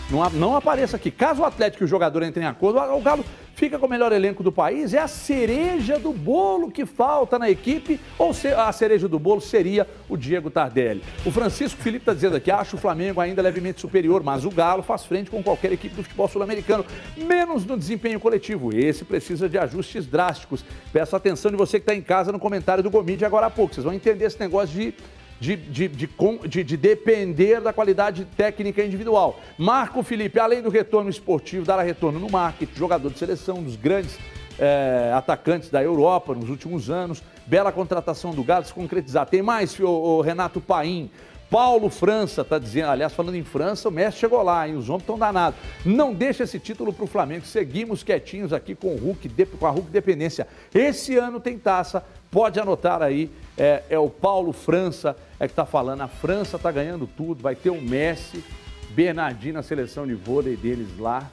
Speaker 3: Não, não apareça aqui. Caso o Atlético e o jogador entrem em acordo, o Galo fica com o melhor elenco do país. É a cereja do bolo que falta na equipe, ou se- a cereja do bolo seria o Diego Tardelli. O Francisco Felipe está dizendo aqui, acho o Flamengo ainda levemente superior, mas o Galo faz frente com qualquer equipe do futebol sul-americano, menos no desempenho coletivo. Esse precisa de ajustes drásticos. Peço atenção de você que está em casa no comentário do Gomide agora há pouco. Vocês vão entender esse negócio de de, de, de, de- de depender da qualidade técnica individual. Marco Felipe, além do retorno esportivo, dará retorno no marketing, jogador de seleção, um dos grandes eh, atacantes da Europa nos últimos anos. Bela contratação do Galo se concretizar. Tem mais, o, o Renato Paim. Paulo França está dizendo, aliás, falando em França, o Messi chegou lá, hein? Os homens estão danados. Não deixa esse título para o Flamengo. Seguimos quietinhos aqui com o Hulk, com a Hulk Dependência. Esse ano tem taça, pode anotar aí. É, é o Paulo França é que está falando. A França está ganhando tudo, vai ter o Messi, Bernardinho na seleção de vôlei deles lá.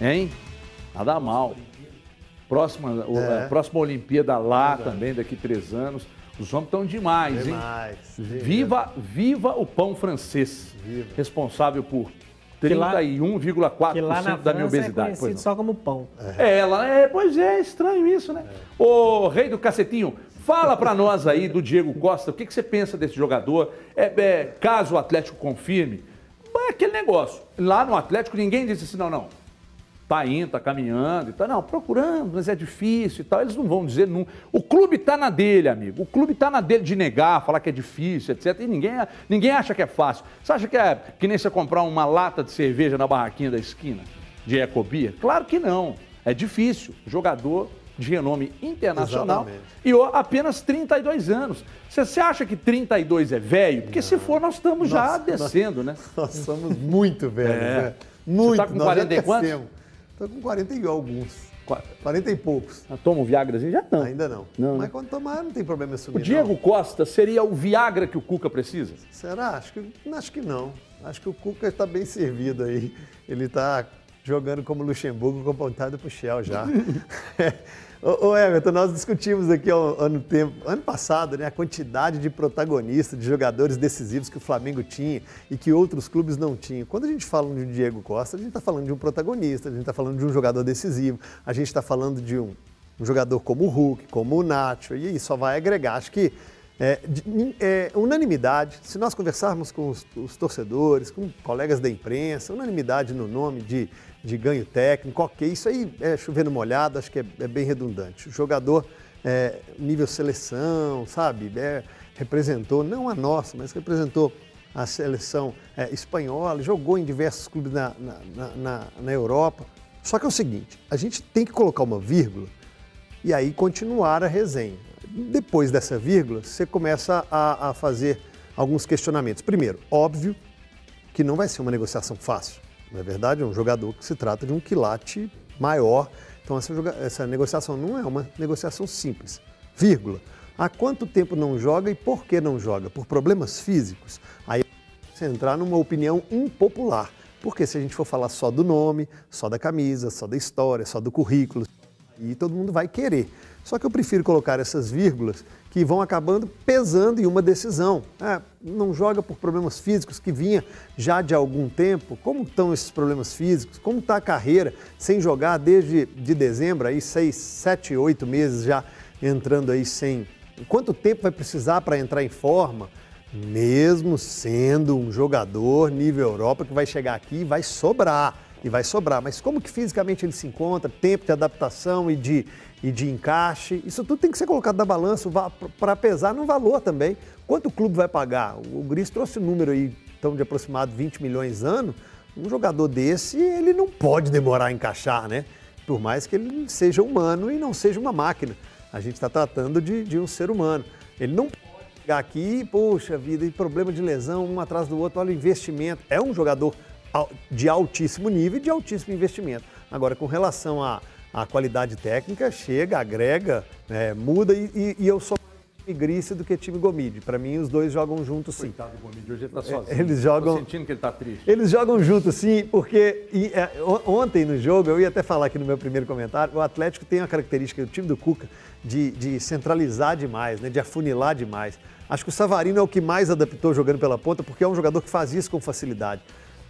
Speaker 3: Hein? Nada mal. Próxima,
Speaker 6: É.
Speaker 3: próxima Olimpíada lá também, daqui três anos. Os homens estão demais, hein?
Speaker 6: Demais.
Speaker 3: Viva, viva o pão francês, responsável por
Speaker 4: Que lá-
Speaker 3: 31,4%
Speaker 4: Que lá na
Speaker 3: da minha
Speaker 4: é
Speaker 3: obesidade. Pois
Speaker 4: conhecido
Speaker 3: não.
Speaker 4: só como pão.
Speaker 3: É, ela é, pois é, estranho isso, né? Ô, rei do cacetinho, fala pra nós aí do Diego Costa, o que, que você pensa desse jogador? É, é, caso o Atlético confirme, é aquele negócio. Lá no Atlético ninguém disse assim, não, não. Tá indo, tá caminhando e tal. Não, procurando, mas é difícil e tal. Eles não vão dizer. Não. O clube tá na dele, amigo. O clube tá na dele de negar, falar que é difícil, etc. E ninguém, ninguém acha que é fácil. Você acha que é que nem você comprar uma lata de cerveja na barraquinha da esquina de Ecobia? Claro que não. É difícil. Jogador de renome internacional
Speaker 6: Exatamente.
Speaker 3: e ó, apenas 32 anos. Você você acha que 32 é velho? Porque se for, nós estamos já
Speaker 6: Nossa,
Speaker 3: descendo, né?
Speaker 6: Nós somos muito velhos,
Speaker 3: É.
Speaker 6: né? Muito.
Speaker 3: tá com
Speaker 6: nós
Speaker 3: 40 e
Speaker 6: já
Speaker 3: quantos?
Speaker 6: Tô com 40 e alguns.
Speaker 3: Qua-
Speaker 6: 40 e poucos.
Speaker 3: Toma um Viagrazinho? Já não.
Speaker 6: Ainda não.
Speaker 3: Não,
Speaker 6: Mas
Speaker 3: né?
Speaker 6: quando tomar, não tem problema assumir.
Speaker 3: O Diego
Speaker 6: não.
Speaker 3: Costa seria o Viagra que o Cuca precisa?
Speaker 6: Será? Acho que, acho que não. Acho que o Cuca está bem servido aí. Ele está jogando como Luxemburgo com vontade pro Shell já. ô, Everton, nós discutimos aqui ano, tempo, ano passado né, a quantidade de protagonistas, de jogadores decisivos que o Flamengo tinha e que outros clubes não tinham. Quando a gente fala de Diego Costa, a gente está falando de um protagonista, a gente está falando de um jogador decisivo, a gente está falando de um, um jogador como o Hulk, como o Nacho, e aí só vai agregar. Acho que é, de- é, unanimidade, se nós conversarmos com os, os torcedores, com colegas da imprensa, unanimidade no nome de, de ganho técnico, ok, isso aí é chovendo molhado, acho que é, é bem redundante. O jogador, é, nível seleção, sabe, é, representou, não a nossa, mas representou a seleção é, espanhola, jogou em diversos clubes na, na, na- na- na Europa. Só que é o seguinte, a gente tem que colocar uma vírgula e aí continuar a resenha. Depois dessa vírgula, você começa a, a fazer alguns questionamentos. Primeiro, óbvio que não vai ser uma negociação fácil. Na verdade, é um jogador que se trata de um quilate maior. Então, essa, essa negociação não é uma negociação simples. Vírgula. Há quanto tempo não joga e por que não joga? Por problemas físicos? Aí você entrar numa opinião impopular. Porque se a gente for falar só do nome, só da camisa, só da história, só do currículo, e todo mundo vai querer. Só que eu prefiro colocar essas vírgulas que vão acabando pesando em uma decisão. Ah, não joga por problemas físicos que vinha já de algum tempo. Como estão esses problemas físicos? Como está a carreira sem jogar desde de dezembro, aí seis, sete, oito meses já entrando aí sem. Quanto tempo vai precisar para entrar em forma? Mesmo sendo um jogador nível Europa que vai chegar aqui e vai sobrar e vai sobrar. Mas como que fisicamente ele se encontra, tempo de adaptação e de, e de encaixe, isso tudo tem que ser colocado na balança para pesar no valor também. Quanto o clube vai pagar? O Gris trouxe um número aí, então, de aproximado 20 milhões ano. Um jogador desse, ele não pode demorar a encaixar, né? Por mais que ele seja humano e não seja uma máquina. A gente está tratando de, de um ser humano. Ele não pode chegar aqui, poxa vida, e problema de lesão, um atrás do outro, olha o investimento. É um jogador de altíssimo nível e de altíssimo investimento. Agora, com relação à, à qualidade técnica, chega, agrega, né, muda e, e, e eu sou Igrice do que time Gomide. Para mim, os dois jogam juntos sim.
Speaker 3: Coitado do Gomide, hoje ele tá sozinho.
Speaker 6: Eles jogam.
Speaker 3: Tô sentindo que ele tá triste.
Speaker 6: Eles jogam juntos sim, porque e, é, ontem no jogo, eu ia até falar aqui no meu primeiro comentário, o Atlético tem a característica, o time do Cuca, de, de centralizar demais, né, de afunilar demais. Acho que o Savarino é o que mais adaptou jogando pela ponta, porque é um jogador que faz isso com facilidade.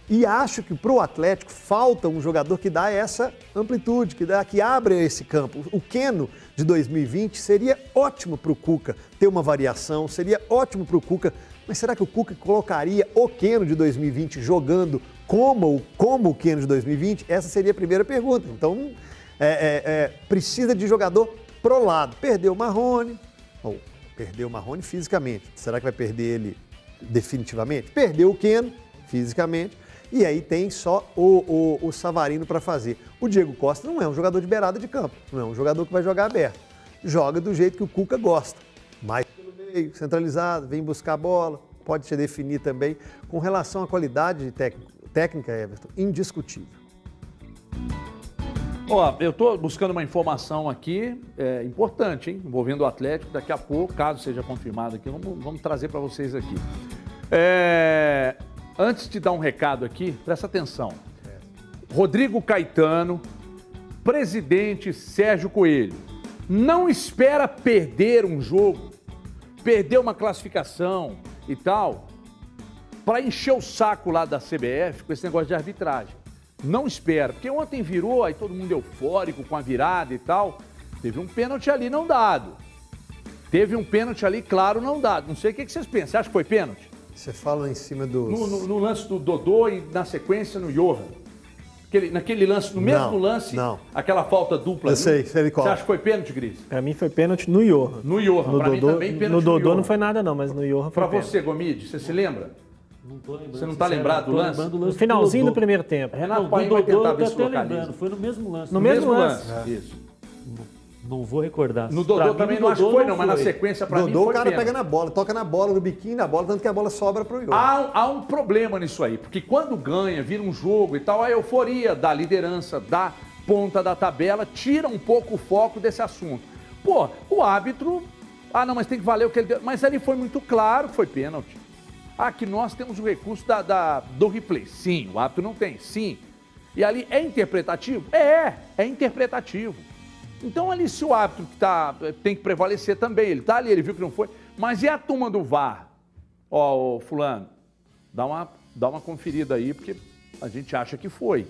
Speaker 6: E acho que para o Atlético falta um jogador que dá essa amplitude, que, dá, que abre esse campo. O Keno de 2020 seria ótimo para o Cuca ter uma variação, seria ótimo para o Cuca. Mas será que o Cuca colocaria o Keno de 2020 jogando como, como o Keno de 2020? Essa seria a primeira pergunta. Então, é, é, é, precisa de jogador pro lado. Perdeu o Marrone, ou perdeu o Marrone fisicamente. Será que vai perder ele definitivamente? Perdeu o Keno fisicamente e aí tem só o, o, o Savarino para fazer. O Diego Costa não é um jogador de beirada de campo, não é um jogador que vai jogar aberto. Joga do jeito que o Cuca gosta, mais pelo meio, centralizado, vem buscar a bola, pode se definir também. Com relação à qualidade técnica, Everton, indiscutível.
Speaker 3: Ó, eu estou buscando uma informação aqui é, importante, hein, envolvendo o Atlético. Daqui a pouco, caso seja confirmado aqui, vamos, vamos trazer para vocês aqui. É, Antes de dar um recado aqui, presta atenção. Rodrigo Caetano, presidente Sérgio Coelho, não espera perder um jogo, perder uma classificação e tal, para encher o saco lá da CBF com esse negócio de arbitragem. Não espera, porque ontem virou, aí todo mundo eufórico com a virada e tal. Teve um pênalti ali não dado. Teve um pênalti ali, claro, não dado. Não sei o que vocês pensam. Você acha que foi pênalti?
Speaker 6: Você fala em cima do.
Speaker 3: No, no, no, lance do Dodô e na sequência no Johan. Aquele, naquele lance, no mesmo
Speaker 6: não,
Speaker 3: lance,
Speaker 6: não.
Speaker 3: aquela falta dupla.
Speaker 6: Eu sei, sei qual.
Speaker 3: Você acha que foi pênalti, Gris?
Speaker 4: Pra mim foi pênalti no Johan.
Speaker 3: No Johan,
Speaker 4: no
Speaker 3: pra
Speaker 4: Dodô,
Speaker 3: mim também pênalti
Speaker 4: No Dodô
Speaker 3: no
Speaker 4: não foi nada não, mas no Johan foi
Speaker 3: Pra
Speaker 4: pênalti.
Speaker 3: você, Gomide, você se lembra?
Speaker 5: Não tô lembrando.
Speaker 3: Você não tá lembrado do lance?
Speaker 4: No finalzinho do, primeiro tempo.
Speaker 3: Renato
Speaker 5: Não,
Speaker 3: Paim
Speaker 5: do
Speaker 3: vai tentar
Speaker 5: eu
Speaker 3: ver se
Speaker 5: até
Speaker 3: localiza.
Speaker 5: lembrando. Foi no mesmo lance.
Speaker 4: No mesmo lance.
Speaker 3: Isso.
Speaker 5: Não vou recordar.
Speaker 3: No
Speaker 5: Pra
Speaker 3: Dodô
Speaker 5: mim,
Speaker 3: também
Speaker 5: no
Speaker 3: não acho que foi, não, mas na sequência pra mim
Speaker 6: Dodô,
Speaker 3: foi
Speaker 6: o cara
Speaker 3: pênalti.
Speaker 6: pega na bola, toca na bola, no biquinho da bola, tanto que a bola sobra pro Igor.
Speaker 3: Há, há um problema nisso aí, porque quando ganha, vira um jogo e tal, a euforia da liderança, da ponta da tabela, tira um pouco o foco desse assunto. Pô, o árbitro. Ah, não, mas tem que valer o que ele deu. Mas ali foi muito claro que foi pênalti. Ah, que nós temos o recurso da, da- do replay. Sim, o árbitro não tem. Sim. E ali é interpretativo? É, é interpretativo. Então ali se o árbitro que tá, tem que prevalecer também, ele tá ali, ele viu que não foi. Mas e a turma do VAR? Ó, fulano, dá uma, dá uma conferida aí, porque a gente acha que foi.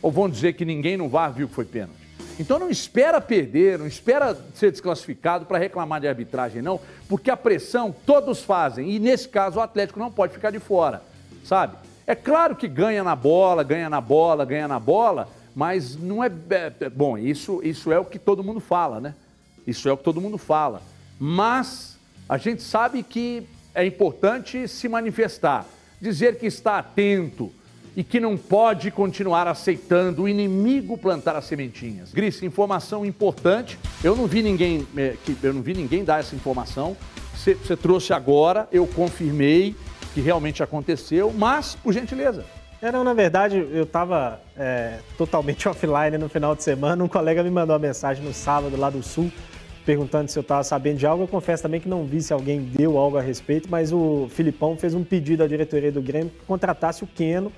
Speaker 3: Ou vão dizer que ninguém no VAR viu que foi pênalti. Então não espera perder, não espera ser desclassificado para reclamar de arbitragem, não, porque a pressão todos fazem. E nesse caso o Atlético não pode ficar de fora, sabe? É claro que ganha na bola, ganha na bola, ganha na bola, mas não é. é, é- Bom, isso, isso é o que todo mundo fala, né? Isso é o que todo mundo fala. Mas a gente sabe que é importante se manifestar, dizer que está atento e que não pode continuar aceitando o inimigo plantar as sementinhas. Gris, informação importante. Eu não vi ninguém, que, eu não vi ninguém dar essa informação. Você você trouxe agora, eu confirmei que realmente aconteceu, mas por gentileza.
Speaker 4: É, não, na verdade, eu estava totalmente offline no final de semana. Um colega me mandou uma mensagem no sábado lá do Sul, perguntando se eu estava sabendo de algo. Eu confesso também que não vi se alguém deu algo a respeito, mas o Filipão fez um pedido à diretoria do Grêmio que contratasse o Keno.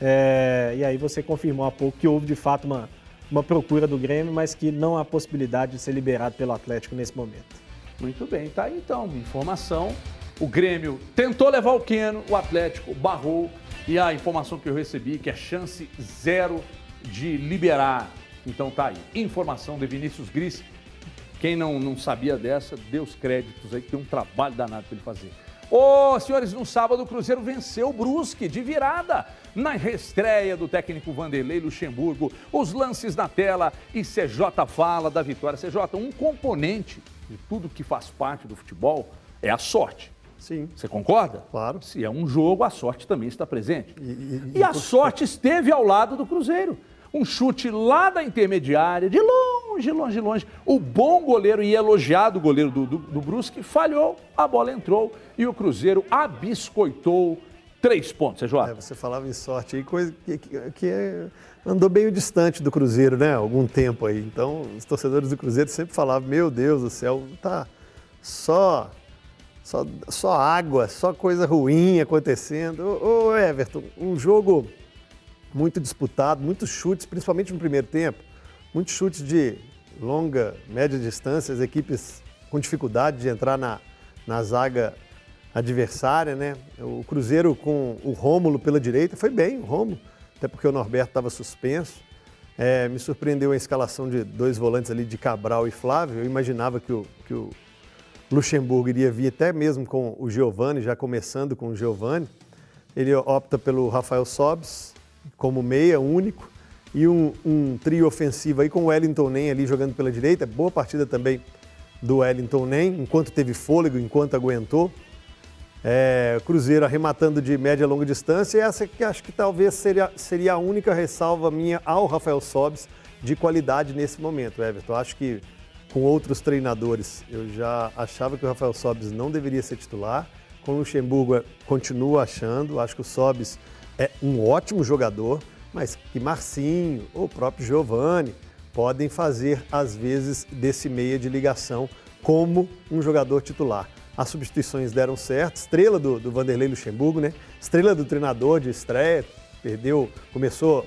Speaker 4: É, e aí você confirmou há pouco que houve de fato uma, uma procura do Grêmio, mas que não há possibilidade de ser liberado pelo Atlético nesse momento.
Speaker 3: Muito bem, tá aí então, informação. O Grêmio tentou levar o Keno, o Atlético barrou. E a informação que eu recebi que é chance zero de liberar. Então tá aí. Informação de Vinícius Gris. Quem não, não sabia dessa, dê os créditos aí, que tem um trabalho danado para ele fazer. Ô, senhores, no sábado o Cruzeiro venceu o Brusque de virada na reestreia do técnico Vanderlei Luxemburgo. Os lances na tela e CJ fala da vitória. CJ, um componente de tudo que faz parte do futebol é a sorte.
Speaker 6: Sim.
Speaker 3: Você concorda?
Speaker 6: Claro.
Speaker 3: Se é um jogo, a sorte também está presente.
Speaker 6: E- e-
Speaker 3: E a sorte esteve ao lado do Cruzeiro. Um chute lá da intermediária, de longe, longe, longe. O bom goleiro e elogiado goleiro do, do, do Brusque falhou, a bola entrou e o Cruzeiro abiscoitou três pontos, é João.
Speaker 6: É, você falava em sorte aí, coisa que, que, que é, andou bem distante do Cruzeiro, né? Algum tempo aí. Então, os torcedores do Cruzeiro sempre falavam: Meu Deus do céu, tá só só, só água, só coisa ruim acontecendo. Ô, ô, Everton, um jogo muito disputado, muitos chutes, principalmente no primeiro tempo, muitos chutes de longa, média distância, as equipes com dificuldade de entrar na, na zaga adversária, né? O Cruzeiro com o Rômulo pela direita foi bem, o Rômulo, até porque o Norberto estava suspenso. É, me surpreendeu a escalação de dois volantes ali de Cabral e Flávio. Eu imaginava que o, que o Luxemburgo iria vir até mesmo com o Giovani, já começando com o Giovani. Ele opta pelo Rafael Sobes como meia único e um, um trio ofensivo aí com o Wellington Nem ali jogando pela direita. Boa partida também do Wellington Nem, enquanto teve fôlego, enquanto aguentou. É, Cruzeiro arrematando de média e longa distância, e essa que acho que talvez seria, seria a única ressalva minha ao Rafael Sobes de qualidade nesse momento, Everton. Acho que com outros treinadores. Eu já achava que o Rafael Sobis não deveria ser titular. Com o Luxemburgo, continuo achando. Acho que o Sobis é um ótimo jogador, mas que Marcinho ou o próprio Giovani podem fazer, às vezes, desse meia de ligação como um jogador titular. As substituições deram certo. Estrela do, do Vanderlei Luxemburgo, né? Estrela do treinador de estreia. Perdeu, começou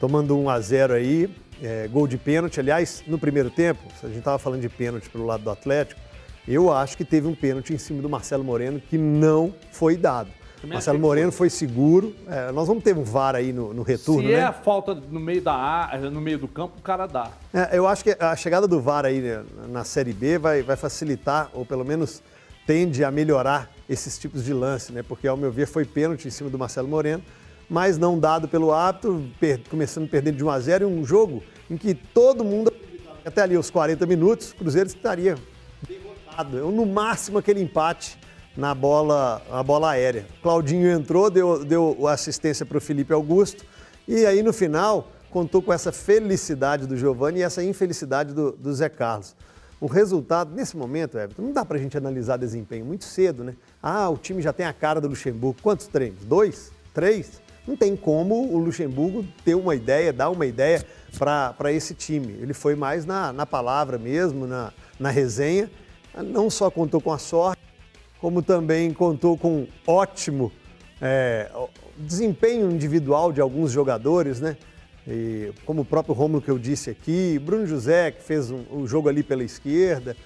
Speaker 6: tomando 1 a 0 aí, é, gol de pênalti. Aliás, no primeiro tempo, a gente estava falando de pênalti pelo lado do Atlético, eu acho que teve um pênalti em cima do Marcelo Moreno que não foi dado. Também Marcelo Moreno foi. seguro. É, nós vamos ter um VAR aí no, no retorno,
Speaker 3: Se
Speaker 6: né?
Speaker 3: é a falta no meio, da, no meio do campo, o cara dá.
Speaker 6: É, eu acho que a chegada do VAR aí né, na Série B vai, vai facilitar, ou pelo menos tende a melhorar esses tipos de lance, né? Porque, ao meu ver, foi pênalti em cima do Marcelo Moreno, mas não dado pelo árbitro, per começando perdendo de 1 a 0 em um jogo em que todo mundo, até ali os 40 minutos, o Cruzeiro estaria derrotado. Eu, no máximo aquele empate na bola, na bola aérea. Claudinho entrou, deu, deu assistência para o Felipe Augusto e aí no final contou com essa felicidade do Giovani e essa infelicidade do, do Zé Carlos. O resultado, nesse momento, Everton, não dá para a gente analisar desempenho muito cedo, né? Ah, o time já tem a cara do Luxemburgo. Quantos treinos? Dois? Três? Não tem como o Luxemburgo ter uma ideia, dar uma ideia para esse time. Ele foi mais na, na palavra mesmo, na, na resenha. Não só contou com a sorte, como também contou com ótimo é, desempenho individual de alguns jogadores, né? E, como o próprio Romulo que eu disse aqui, Bruno José, que fez um, um jogo ali pela esquerda.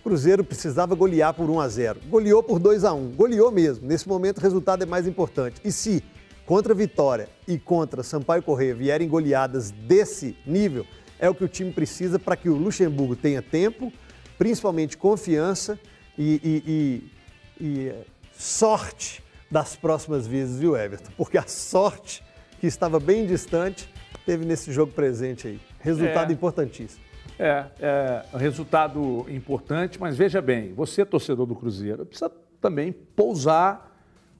Speaker 6: O Cruzeiro precisava golear por 1 a 0. Goleou por 2 a 1. Goleou mesmo. Nesse momento o resultado é mais importante. E se contra Vitória e contra Sampaio Correia vierem goleadas desse nível, é o que o time precisa para que o Luxemburgo tenha tempo, principalmente confiança e, e, e, e, sorte das próximas vezes, viu, Everton? Porque a sorte, que estava bem distante, teve nesse jogo presente aí. Resultado é, importantíssimo.
Speaker 3: É, é resultado importante, mas veja bem, você, torcedor do Cruzeiro, precisa também pousar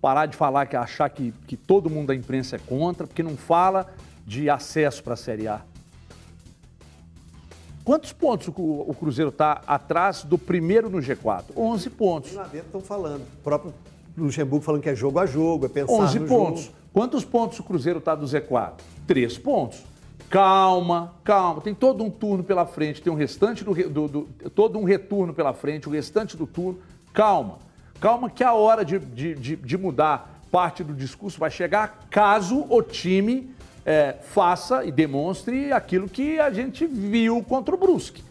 Speaker 3: parar de falar que achar que, que todo mundo da imprensa é contra, porque não fala de acesso para a Série A. Quantos pontos o, o Cruzeiro está atrás do primeiro no G4? 11 pontos.
Speaker 6: Lá dentro estão falando. O próprio Luxemburgo falando que é jogo a jogo, é pensar
Speaker 3: 11 pontos. Jogo. Quantos pontos o Cruzeiro está do Z4? Três pontos. Calma, calma. Tem todo um turno pela frente, tem um restante do, do, do todo um retorno pela frente, o restante do turno. Calma. Calma que a hora de, de, de, de mudar parte do discurso vai chegar caso o time é, faça e demonstre aquilo que a gente viu contra o Brusque,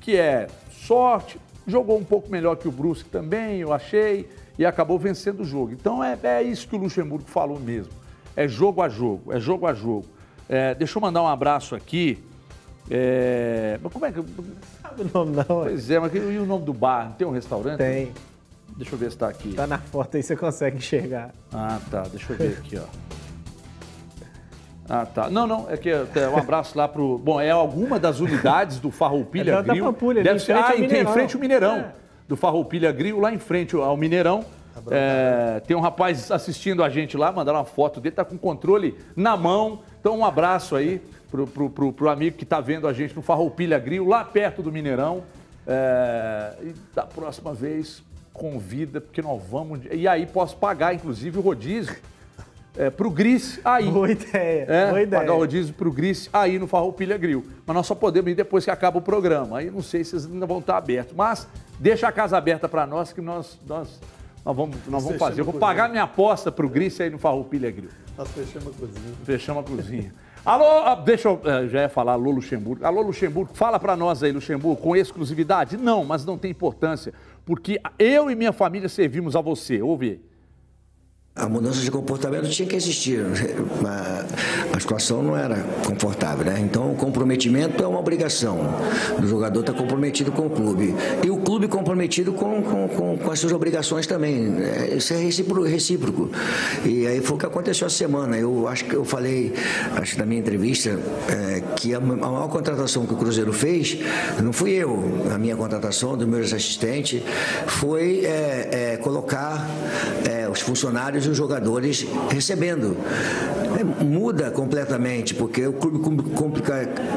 Speaker 3: que é sorte, jogou um pouco melhor que o Brusque também, eu achei, e acabou vencendo o jogo. Então é, é isso que o Luxemburgo falou mesmo. É jogo a jogo, é jogo a jogo. É, deixa eu mandar um abraço aqui. É, mas como é que. Não
Speaker 4: sabe o nome, não.
Speaker 3: Pois é, mas e o nome do bar? Tem um restaurante?
Speaker 4: Tem.
Speaker 3: Deixa eu ver se tá aqui.
Speaker 4: Tá na foto aí, você consegue enxergar.
Speaker 3: Ah, tá. Deixa eu ver aqui, ó. Ah, tá. Não, não, é que é um abraço lá pro. Bom, é alguma das unidades do Farroupilha é Grill.
Speaker 4: Da Pampulha,
Speaker 3: Deve ser, ah, em frente ao Mineirão. É. Do Farroupilha Grill, lá em frente ao Mineirão. Tá é, tem um rapaz assistindo a gente lá, mandaram uma foto dele, tá com o controle na mão. Então, um abraço aí pro, pro, pro, pro amigo que está vendo a gente no Farroupilha Grill, lá perto do Mineirão. É, e da próxima vez, convida, porque nós vamos. E aí posso pagar, inclusive, o rodízio é, pro Gris aí.
Speaker 4: Boa ideia,
Speaker 3: É,
Speaker 4: boa ideia.
Speaker 3: pagar o rodízio pro Gris aí no Farroupilha Grill. Mas nós só podemos ir depois que acaba o programa. Aí não sei se vocês ainda vão estar abertos. Mas deixa a casa aberta para nós que nós, nós, nós vamos, nós vamos fazer. Eu vou pagar minha aposta pro Gris aí no Farroupilha Grill.
Speaker 6: Nós fechamos a cozinha.
Speaker 3: Fechamos a cozinha. Alô, ah, deixa eu, eh, já ia falar alô Luxemburgo. Alô Luxemburgo, fala para nós aí, Luxemburgo, com exclusividade? Não, mas não tem importância, porque eu e minha família servimos a você. Ouve.
Speaker 7: A mudança de comportamento tinha que existir, mas a situação não era confortável, né? Então, o comprometimento é uma obrigação. O jogador está comprometido com o clube. E o clube comprometido com, com, com, com as suas obrigações também. É, Isso é recíproco, recíproco. E aí foi o que aconteceu essa semana. Eu acho que eu falei, acho que na minha entrevista, é, que a, ma- a maior contratação que o Cruzeiro fez, não fui eu, a minha contratação, dos meus assistentes, foi é, é, colocar é, os funcionários e os jogadores recebendo. É, muda completamente, porque o clube cum- cumpre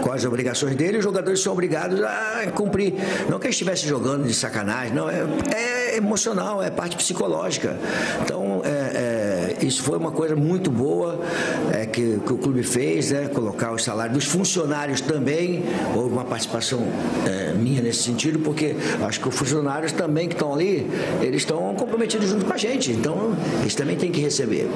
Speaker 7: com- as obrigações dele e os jogadores são obrigados a cumprir. Não que eles estivessem jogando de sacanagem, não, é, é emocional, é parte psicológica. Então, é, isso foi uma coisa muito boa é, que, que o clube fez, né? colocar os salários dos funcionários também. Houve uma participação é, minha nesse sentido, porque acho que os funcionários também que estão ali, eles estão comprometidos junto com a gente. Então, eles também têm que receber.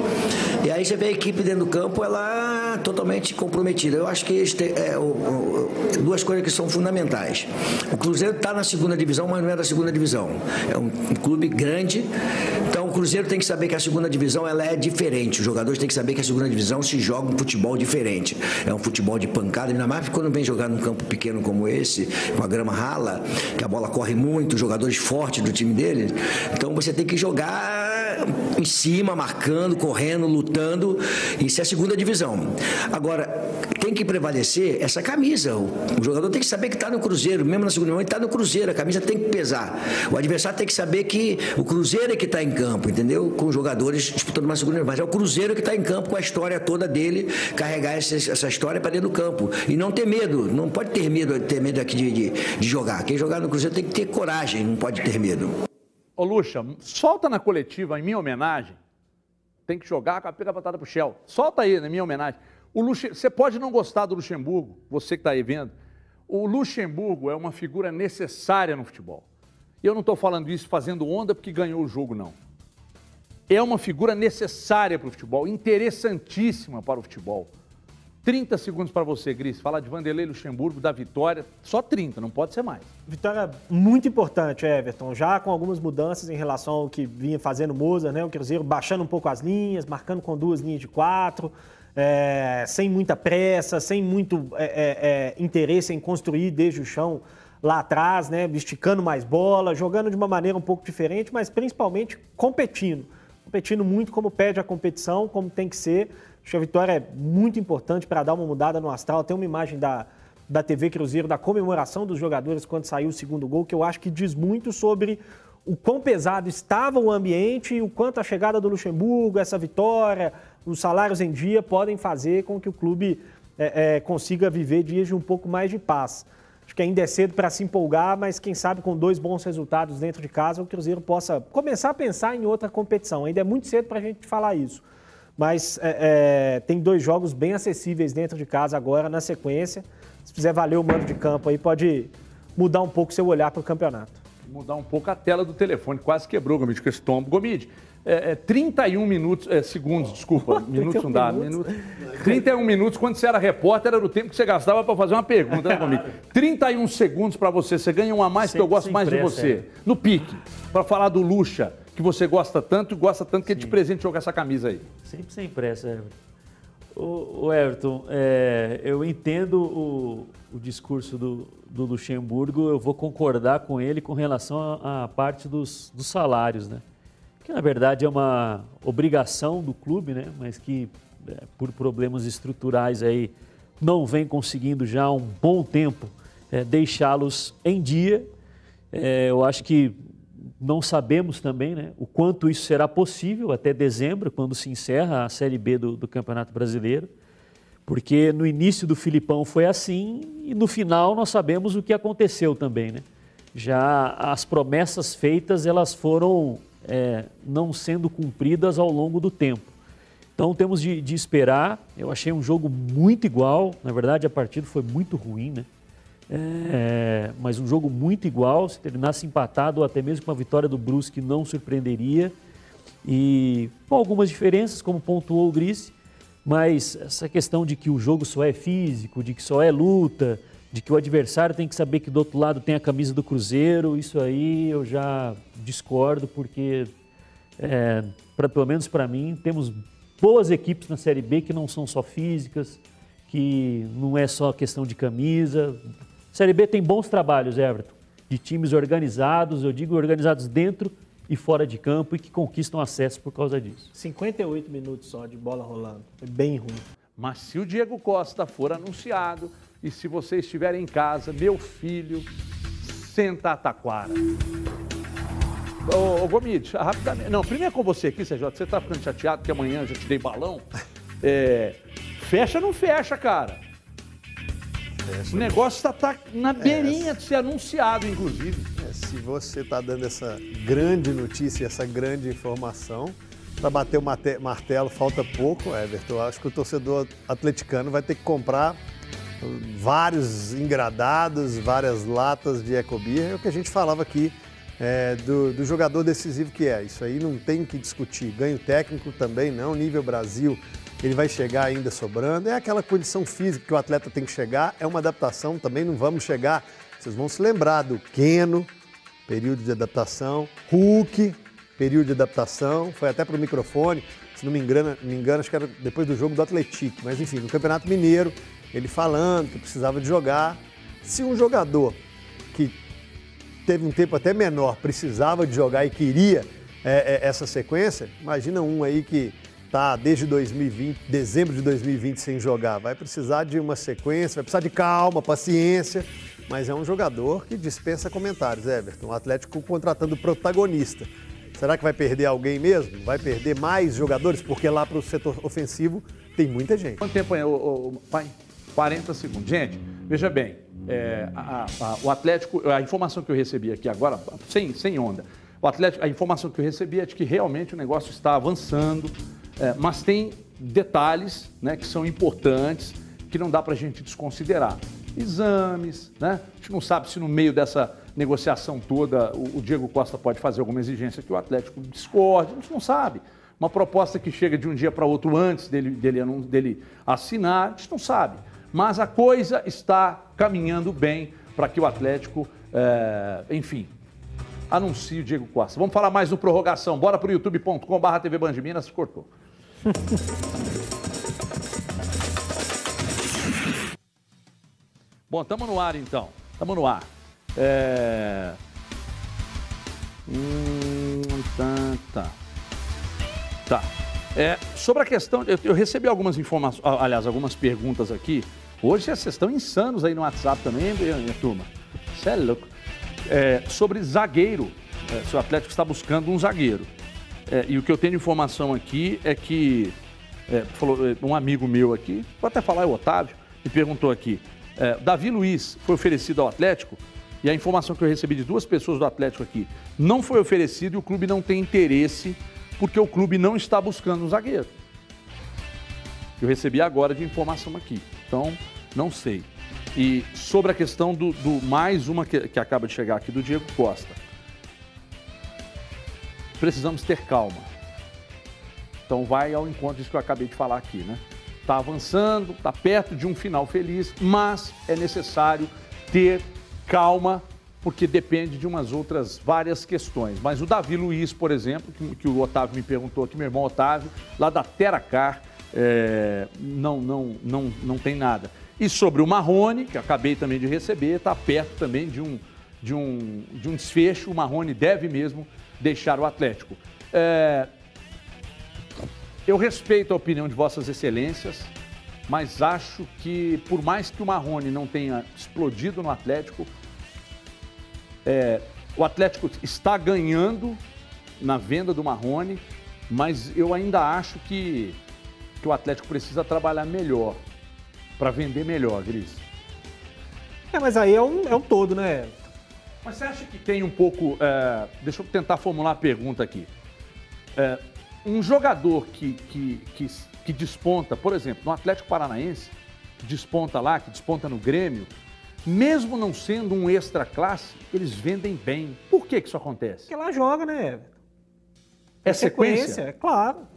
Speaker 7: E aí você vê a equipe dentro do campo, ela totalmente comprometida. Eu acho que é, o- o- duas coisas que são fundamentais. O Cruzeiro está na segunda divisão, mas não é da segunda divisão. É um, um clube grande. Cruzeiro tem que saber que a segunda divisão ela é diferente. Os jogadores têm que saber que a segunda divisão se joga um futebol diferente. É um futebol de pancada, ainda mais quando vem jogar num campo pequeno como esse, com a grama rala, que a bola corre muito, jogadores fortes do time dele. Então, você tem que jogar em cima, marcando, correndo, lutando. Isso é a segunda divisão. Agora, tem que prevalecer essa camisa. O, jogador tem que saber que está no Cruzeiro, mesmo na segunda divisão, ele está no Cruzeiro, a camisa tem que pesar. O adversário tem que saber que o Cruzeiro é que está em campo, entendeu? Com os jogadores disputando uma segunda divisão. Mas é o Cruzeiro que está em campo com a história toda dele, carregar essa, essa história para dentro do campo. E não ter medo, não pode ter medo, ter medo aqui de, de, de jogar. Quem jogar no Cruzeiro tem que ter coragem, não pode ter medo.
Speaker 3: Ô Luxa, solta na coletiva em minha homenagem. Tem que jogar com a batata pro Shell. Solta aí na minha homenagem. Você pode não gostar do Luxemburgo, você que está aí vendo. O Luxemburgo é uma figura necessária no futebol. E eu não estou falando isso fazendo onda porque ganhou o jogo, não. É uma figura necessária para o futebol, interessantíssima para o futebol. 30 segundos para você, Gris. Fala de Vanderlei Luxemburgo, da vitória. Só 30, não pode ser mais.
Speaker 4: Vitória muito importante, Everton. Já com algumas mudanças em relação ao que vinha fazendo o Mozart, né? O Cruzeiro baixando um pouco as linhas, marcando com duas linhas de quatro, é, sem muita pressa, sem muito é, é, é, interesse em construir desde o chão lá atrás, né? Esticando mais bola, jogando de uma maneira um pouco diferente, mas principalmente competindo. Competindo muito como pede a competição, como tem que ser. Acho que a vitória é muito importante para dar uma mudada no astral. Tem uma imagem da, da TV Cruzeiro, da comemoração dos jogadores quando saiu o segundo gol, que eu acho que diz muito sobre o quão pesado estava o ambiente e o quanto a chegada do Luxemburgo, essa vitória, os salários em dia podem fazer com que o clube é, é, consiga viver dias de um pouco mais de paz. Acho que ainda é cedo para se empolgar, mas quem sabe com dois bons resultados dentro de casa o Cruzeiro possa começar a pensar em outra competição. Ainda é muito cedo para a gente falar isso. Mas é, é, tem dois jogos bem acessíveis dentro de casa agora, na sequência. Se fizer valer o mando de campo aí, pode mudar um pouco seu olhar para o campeonato.
Speaker 3: Mudar um pouco a tela do telefone, quase quebrou, Gomide, com esse tombo. Gomide, é, é, 31 minutos, é, segundos, desculpa, minutos não dá.
Speaker 4: minutos.
Speaker 3: Minutos. 31 minutos, quando você era repórter, era o tempo que você gastava para fazer uma pergunta, né, Gomide? 31 segundos para você, você ganha um a mais, que eu gosto
Speaker 5: sem
Speaker 3: mais de
Speaker 5: pressa,
Speaker 3: você.
Speaker 5: é.
Speaker 3: No pique, para falar do Luxa, que você gosta tanto e gosta tanto que é de presente jogar essa camisa aí.
Speaker 5: Sempre sem pressa, Everton. O, o Everton, eu entendo o, o discurso do, do Luxemburgo, eu vou concordar com ele com relação à à parte dos, dos salários, né? Que na verdade é uma obrigação do clube, né? Mas que é, por problemas estruturais aí não vem conseguindo já há um bom tempo é, deixá-los em dia. É, eu acho que não sabemos também né, o quanto isso será possível até dezembro, quando se encerra a Série B do, do Campeonato Brasileiro. Porque no início do Filipão foi assim e no final nós sabemos o que aconteceu também, né? Já as promessas feitas elas foram é, não sendo cumpridas ao longo do tempo. Então temos de, de, esperar. Eu achei um jogo muito igual. Na verdade, a partida foi muito ruim, né? É, mas um jogo muito igual. Se terminasse empatado ou até mesmo com a vitória do Brusque, não surpreenderia. E com algumas diferenças, como pontuou o Gris, mas essa questão de que o jogo só é físico, de que só é luta, de que o adversário tem que saber que do outro lado tem a camisa do Cruzeiro, isso aí eu já discordo, porque, é, pra, pelo menos para mim, temos boas equipes na Série B que não são só físicas, que não é só questão de camisa. A Série B tem bons trabalhos, Everton, de times organizados, eu digo organizados dentro e fora de campo e que conquistam acesso por causa disso.
Speaker 4: 58 minutos só de bola rolando, foi bem ruim.
Speaker 3: Mas se o Diego Costa for anunciado e se você estiver em casa, meu filho, senta a taquara. Ô, ô Gomide, rapidamente. Não, primeiro é com você aqui, CJ. Você tá ficando chateado que amanhã eu já te dei balão? É, fecha ou não fecha, cara? Fecha. O negócio está tá na beirinha é. de ser anunciado, inclusive.
Speaker 6: É, se você está dando essa grande notícia, essa grande informação, para bater o martelo falta pouco, Everton. Acho que o torcedor atleticano vai ter que comprar vários engradados, várias latas de Ecobir. É o que a gente falava aqui é, do, do, jogador decisivo que é. Isso aí não tem que discutir. Ganho técnico também não, nível Brasil ele vai chegar ainda sobrando. É aquela condição física que o atleta tem que chegar, é uma adaptação também, não vamos chegar. Vocês vão se lembrar do Keno, período de adaptação, Hulk, período de adaptação, foi até para o microfone, se não me engano, me engano, acho que era depois do jogo do Atlético, mas enfim, no Campeonato Mineiro, ele falando que precisava de jogar. Se um jogador que teve um tempo até menor, precisava de jogar e queria é, é, essa sequência, imagina um aí que está desde 2020, dezembro de 2020 sem jogar. Vai precisar de uma sequência, vai precisar de calma, paciência, mas é um jogador que dispensa comentários, Everton. O Atlético contratando protagonista. Será que vai perder alguém mesmo? Vai perder mais jogadores? Porque lá para o setor ofensivo tem muita gente.
Speaker 3: Quanto tempo é, o, o, pai? 40 segundos. Gente, veja bem, é, a, a, o Atlético, a informação que eu recebi aqui agora, sem, sem onda, o Atlético, a informação que eu recebi é de que realmente o negócio está avançando, é, mas tem detalhes né, que são importantes, que não dá para a gente desconsiderar. Exames, né? A gente não sabe se no meio dessa negociação toda o, o Diego Costa pode fazer alguma exigência que o Atlético discorde, a gente não sabe. Uma proposta que chega de um dia para outro antes dele, dele, dele assinar, a gente não sabe mas a coisa está caminhando bem para que o Atlético, é, enfim, anuncie o Diego Costa. Vamos falar mais no prorrogação. Bora para o youtube.com.br TV Band Minas. Cortou. Bom, estamos no ar então. Estamos no ar. É... Hum, tá, tá. Tá. É, sobre a questão, eu, eu recebi algumas informações, aliás, algumas perguntas aqui Hoje vocês estão insanos aí no WhatsApp também, minha turma. Você é louco. É, sobre zagueiro, é, se o Atlético está buscando um zagueiro. É, e o que eu tenho de informação aqui é que é, falou, é, um amigo meu aqui, vou até falar, é o Otávio, me perguntou aqui. É, Davi Luiz foi oferecido ao Atlético e a informação que eu recebi de duas pessoas do Atlético aqui não foi oferecido e o clube não tem interesse porque o clube não está buscando um zagueiro. Eu recebi agora de informação aqui. Então, não sei. E sobre a questão do, do mais uma que, que acaba de chegar aqui, do Diego Costa. Precisamos ter calma. Então vai ao encontro disso que eu acabei de falar aqui, né? Está avançando, está perto de um final feliz, mas é necessário ter calma, porque depende de umas outras várias questões. Mas o Davi Luiz, por exemplo, que, que o Otávio me perguntou aqui, meu irmão Otávio, lá da Teracar, é, não, não, não, não tem nada. E sobre o Marrone, que acabei também de receber, está perto também de um, de, um, de um desfecho. O Marrone deve mesmo deixar o Atlético. É... Eu respeito a opinião de Vossas Excelências, mas acho que, por mais que o Marrone não tenha explodido no Atlético, é... o Atlético está ganhando na venda do Marrone, mas eu ainda acho que, que o Atlético precisa trabalhar melhor para vender melhor, Gris.
Speaker 4: É, mas aí é um, é um todo, né?
Speaker 3: Mas você acha que tem um pouco. É, deixa eu tentar formular a pergunta aqui. É, um jogador que, que, que, que desponta, por exemplo, no Atlético Paranaense, que desponta lá, que desponta no Grêmio, mesmo não sendo um extra classe, eles vendem bem. Por que, que isso acontece?
Speaker 4: Porque lá joga, né?
Speaker 3: É sequência?
Speaker 4: É claro.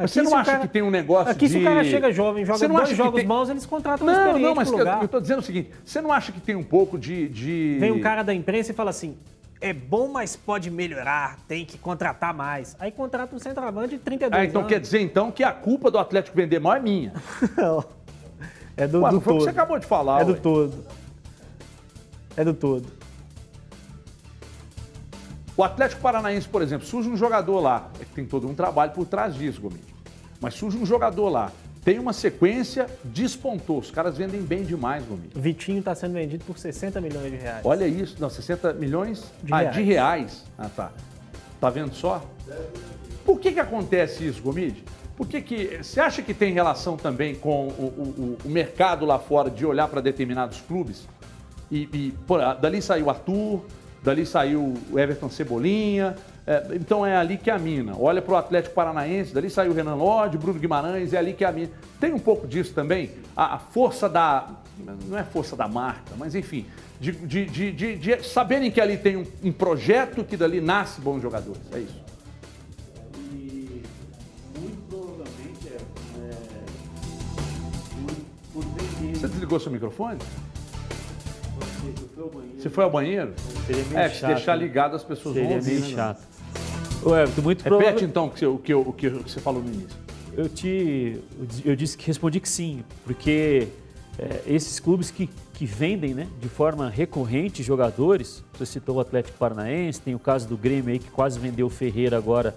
Speaker 3: Mas você
Speaker 4: Aqui,
Speaker 3: não acha
Speaker 4: cara-
Speaker 3: que tem um negócio
Speaker 4: Aqui,
Speaker 3: de...
Speaker 4: se o cara chega jovem, joga
Speaker 3: Você não
Speaker 4: dois jogos
Speaker 3: tem-
Speaker 4: maus, eles contratam um
Speaker 3: Não,
Speaker 4: experiente
Speaker 3: não, mas
Speaker 4: pro
Speaker 3: eu, tô dizendo o seguinte, você não acha que tem um pouco de... de...
Speaker 4: Vem um cara da imprensa e fala assim, é bom, mas pode melhorar, tem que contratar mais. Aí contrata um centroavante de 32
Speaker 3: Ah, então
Speaker 4: anos.
Speaker 3: quer dizer então que a culpa do Atlético vender mal é minha.
Speaker 4: Não. É do,
Speaker 3: Ué,
Speaker 4: do
Speaker 3: não foi o
Speaker 4: todo.
Speaker 3: que você acabou de falar,
Speaker 4: É do
Speaker 3: ué.
Speaker 4: todo. É do todo.
Speaker 3: O Atlético Paranaense, por exemplo, surge um jogador lá, é que tem todo um trabalho por trás disso, Gomes. Mas surge um jogador lá, tem uma sequência, despontou. Os caras vendem bem demais, Gomes.
Speaker 4: Vitinho está sendo vendido por 60 milhões de reais.
Speaker 3: Olha isso, não, 60 milhões
Speaker 4: De
Speaker 3: ah,
Speaker 4: reais.
Speaker 3: de reais. Ah, tá. Tá vendo só? Por que que acontece isso, Gomide? Por que que, você acha que tem relação também com o, o- o- mercado lá fora de olhar para determinados clubes? E, e, pô, dali saiu o Arthur, dali saiu o Everton Cebolinha, é, então é ali que é a mina. Olha para o Atlético Paranaense, dali saiu o Renan Lodge, Bruno Guimarães, é ali que é a mina. Tem um pouco disso também? A, a força da. Não é força da marca, mas enfim, de, de, de, de- de saberem que ali tem um, um projeto que dali nasce bons jogadores. É isso.
Speaker 5: E muito provavelmente é, por vender.
Speaker 3: Você desligou seu microfone?
Speaker 5: Ao banheiro.
Speaker 3: Você foi ao banheiro?
Speaker 5: Seria meio
Speaker 3: É, se
Speaker 5: chato,
Speaker 3: deixar
Speaker 5: né?
Speaker 3: ligado as pessoas vão
Speaker 5: Seria
Speaker 3: ouvir.
Speaker 5: meio
Speaker 3: né,
Speaker 5: chato. Ô, Everton, muito
Speaker 3: Repete
Speaker 5: provável.
Speaker 3: então o que, o, que, o que você falou no início.
Speaker 5: Eu te, eu disse que respondi que sim, porque é, esses clubes que, que vendem, né, de forma recorrente jogadores, você citou o Atlético Paranaense, tem o caso do Grêmio aí que quase vendeu o Ferreira agora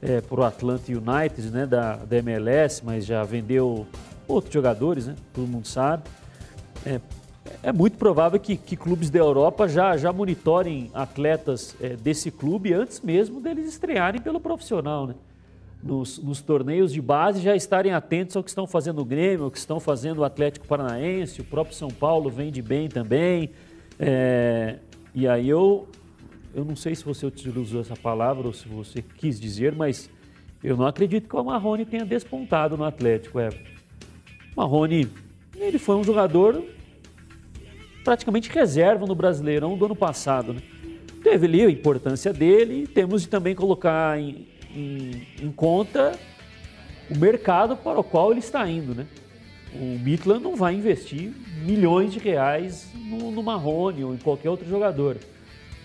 Speaker 5: é, para o Atlanta United, né, da, da MLS, mas já vendeu outros jogadores, né, todo mundo sabe. É, é muito provável que, que clubes da Europa já, já monitorem atletas é, desse clube antes mesmo deles estrearem pelo profissional, né? Nos, nos torneios de base já estarem atentos ao que estão fazendo o Grêmio, ao que estão fazendo o Atlético Paranaense, o próprio São Paulo vende bem também. É, e aí eu, eu não sei se você utilizou essa palavra ou se você quis dizer, mas eu não acredito que o Marrone tenha despontado no Atlético, Everton. Marrone, ele foi um jogador praticamente reserva no Brasileirão do ano passado. Né? Teve ali a importância dele temos de também colocar em, em- em conta o mercado para o qual ele está indo. Né? O Midland não vai investir milhões de reais no, no Marrone ou em qualquer outro jogador.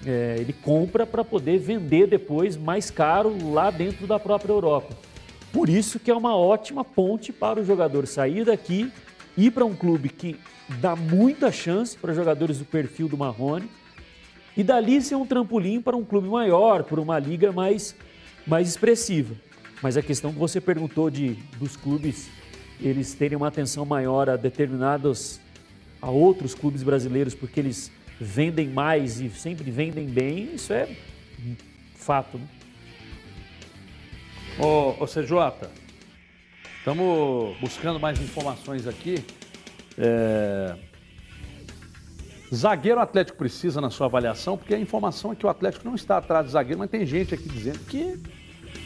Speaker 5: É, ele compra para poder vender depois mais caro lá dentro da própria Europa. Por isso que é uma ótima ponte para o jogador sair daqui, ir para um clube que dá muita chance para jogadores do perfil do Marrone e dali ser um trampolim para um clube maior, para uma liga mais, mais expressiva. Mas a questão que você perguntou de dos clubes eles terem uma atenção maior a determinados a outros clubes brasileiros porque eles vendem mais e sempre vendem bem, isso é fato. Né?
Speaker 3: Ô, ô CJ, estamos buscando mais informações aqui. É, Zagueiro o Atlético precisa na sua avaliação, porque a informação é que o Atlético não está atrás de zagueiro, mas tem gente aqui dizendo que,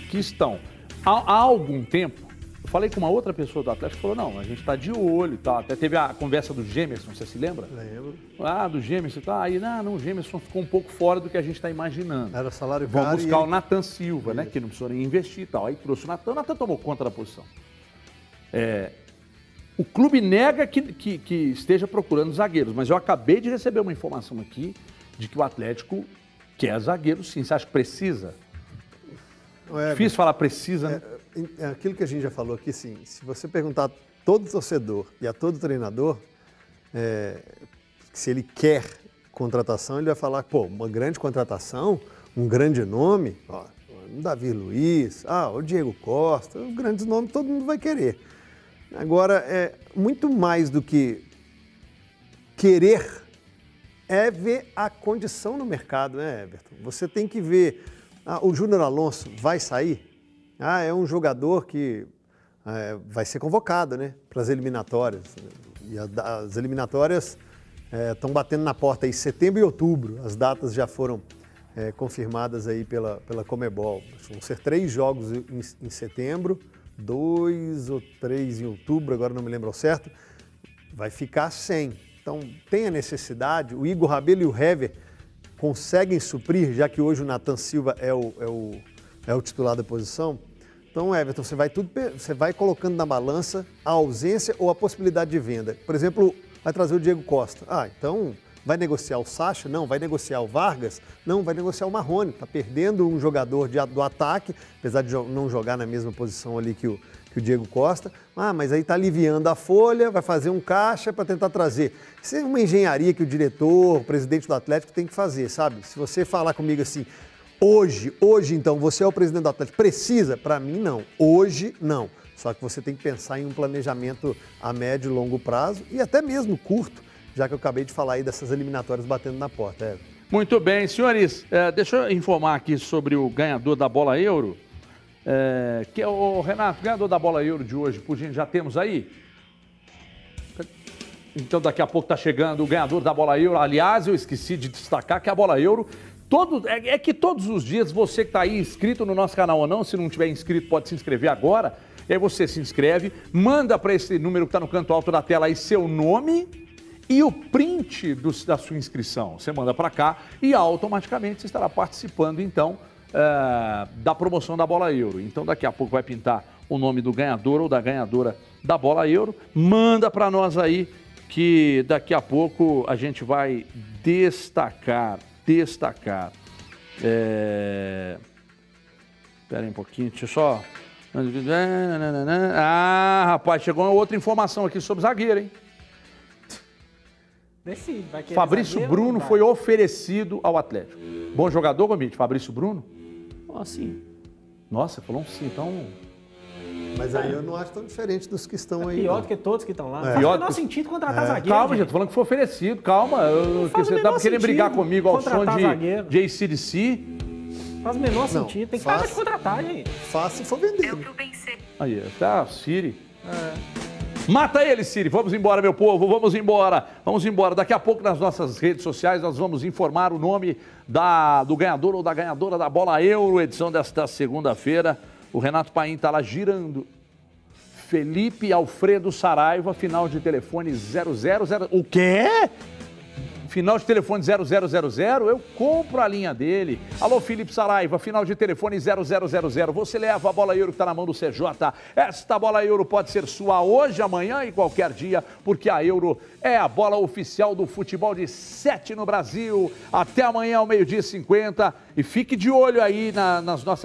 Speaker 3: que estão. Há, há algum tempo, eu falei com uma outra pessoa do Atlético, falou, não, a gente está de olho e tal. Até teve a conversa do Gemerson, você se lembra?
Speaker 6: Lembro.
Speaker 3: Ah, do Gemerson e tal. Aí, não, não, o Gemerson ficou um pouco fora do que a gente está imaginando.
Speaker 6: Era salário
Speaker 3: Vão
Speaker 6: caro e
Speaker 3: buscar o
Speaker 6: ele-
Speaker 3: Natan Silva, né? Que não precisou nem investir e tal. Aí trouxe o Natan, o Natan tomou conta da posição. É, o clube nega que, que- que esteja procurando zagueiros, mas eu acabei de receber uma informação aqui de que o Atlético quer zagueiro sim. Você acha que precisa?
Speaker 6: É,
Speaker 3: Difícil falar precisa, né?
Speaker 6: É aquilo que a gente já falou aqui, sim. Se você perguntar a todo torcedor e a todo treinador é, se ele quer contratação, ele vai falar, pô, uma grande contratação, um grande nome, ó, o Davi Luiz, ah, o Diego Costa, os grandes nomes todo mundo vai querer. Agora, é muito mais do que querer é ver a condição no mercado, né, Everton? Você tem que ver, ah, o Júnior Alonso vai sair? Ah, é um jogador que é, vai ser convocado né, para as eliminatórias. E as eliminatórias estão é, batendo na porta aí setembro e outubro. As datas já foram é, confirmadas aí pela, pela Comebol. Vão ser três jogos em, em, setembro, dois ou três em outubro, agora não me lembro ao certo. Vai ficar sem. Então tem a necessidade, o Igor Rabelo e o Hever conseguem suprir, já que hoje o Nathan Silva é o, é o, é o titular da posição. Então, Everton, você vai, tudo, você vai colocando na balança a ausência ou a possibilidade de venda. Por exemplo, vai trazer o Diego Costa. Ah, então vai negociar o Sacha? Não. Vai negociar o Vargas? Não. Vai negociar o Marrone. Está perdendo um jogador de, do ataque, apesar de não jogar na mesma posição ali que o, que o Diego Costa. Ah, mas aí está aliviando a folha, vai fazer um caixa para tentar trazer. Isso é uma engenharia que o diretor, o presidente do Atlético tem que fazer, sabe? Se você falar comigo assim, Hoje, hoje então, você é o presidente do Atlético, precisa? Para mim, não. Hoje, não. Só que você tem que pensar em um planejamento a médio e longo prazo e até mesmo curto, já que eu acabei de falar aí dessas eliminatórias batendo na porta. É.
Speaker 3: Muito bem, senhores, é, deixa eu informar aqui sobre o ganhador da bola euro, é, que é o Renato, ganhador da bola euro de hoje, por gente, já temos aí? Então daqui a pouco está chegando o ganhador da bola euro. Aliás, eu esqueci de destacar que a bola euro Todo, é, é, que todos os dias você que está aí inscrito no nosso canal ou não, se não tiver inscrito, pode se inscrever agora. E aí você se inscreve, manda para esse número que está no canto alto da tela aí seu nome e o print do, da sua inscrição. Você manda para cá e automaticamente você estará participando, então, é, da promoção da Bola Euro. Então, daqui a pouco vai pintar o nome do ganhador ou da ganhadora da Bola Euro. Manda para nós aí que daqui a pouco a gente vai destacar destacar. É... Espera aí um pouquinho, deixa eu só. Ah, rapaz, chegou outra informação aqui sobre zagueiro, hein?
Speaker 4: Decide, vai
Speaker 3: Fabrício
Speaker 4: zagueiro,
Speaker 3: Bruno foi oferecido ao Atlético. Bom jogador, Gomite? Fabrício Bruno?
Speaker 5: Ah, sim.
Speaker 3: Nossa, falou um sim, então
Speaker 6: mas aí eu não acho tão diferente dos que estão
Speaker 4: é
Speaker 6: aí.
Speaker 4: Pior do que todos que estão lá.
Speaker 3: É. Pior
Speaker 4: do que... sentido contratar é. zagueiro.
Speaker 3: Calma, gente, tô falando que foi oferecido. Calma. Eu, que você tá querendo brigar comigo ao som de JCDC.
Speaker 4: Faz o menor não, sentido. Tem que parar de contratar, gente.
Speaker 6: Fácil se for vender. Eu
Speaker 3: Aí, tá, Siri. É. Mata ele, Siri. Vamos embora, meu povo. Vamos embora. Vamos embora. Daqui a pouco nas nossas redes sociais nós vamos informar o nome da, do ganhador ou da ganhadora da Bola Euro, edição desta segunda-feira. O Renato Paim está lá girando. Felipe Alfredo Saraiva, final de telefone 000. O quê? Final de telefone 0000, eu compro a linha dele. Alô, Felipe Saraiva, final de telefone 0000. Você leva a bola euro que está na mão do CJ. Esta bola euro pode ser sua hoje, amanhã e qualquer dia, porque a euro é a bola oficial do futebol de 7 no Brasil. Até amanhã, ao meio-dia 50. E fique de olho aí na, nas nossas.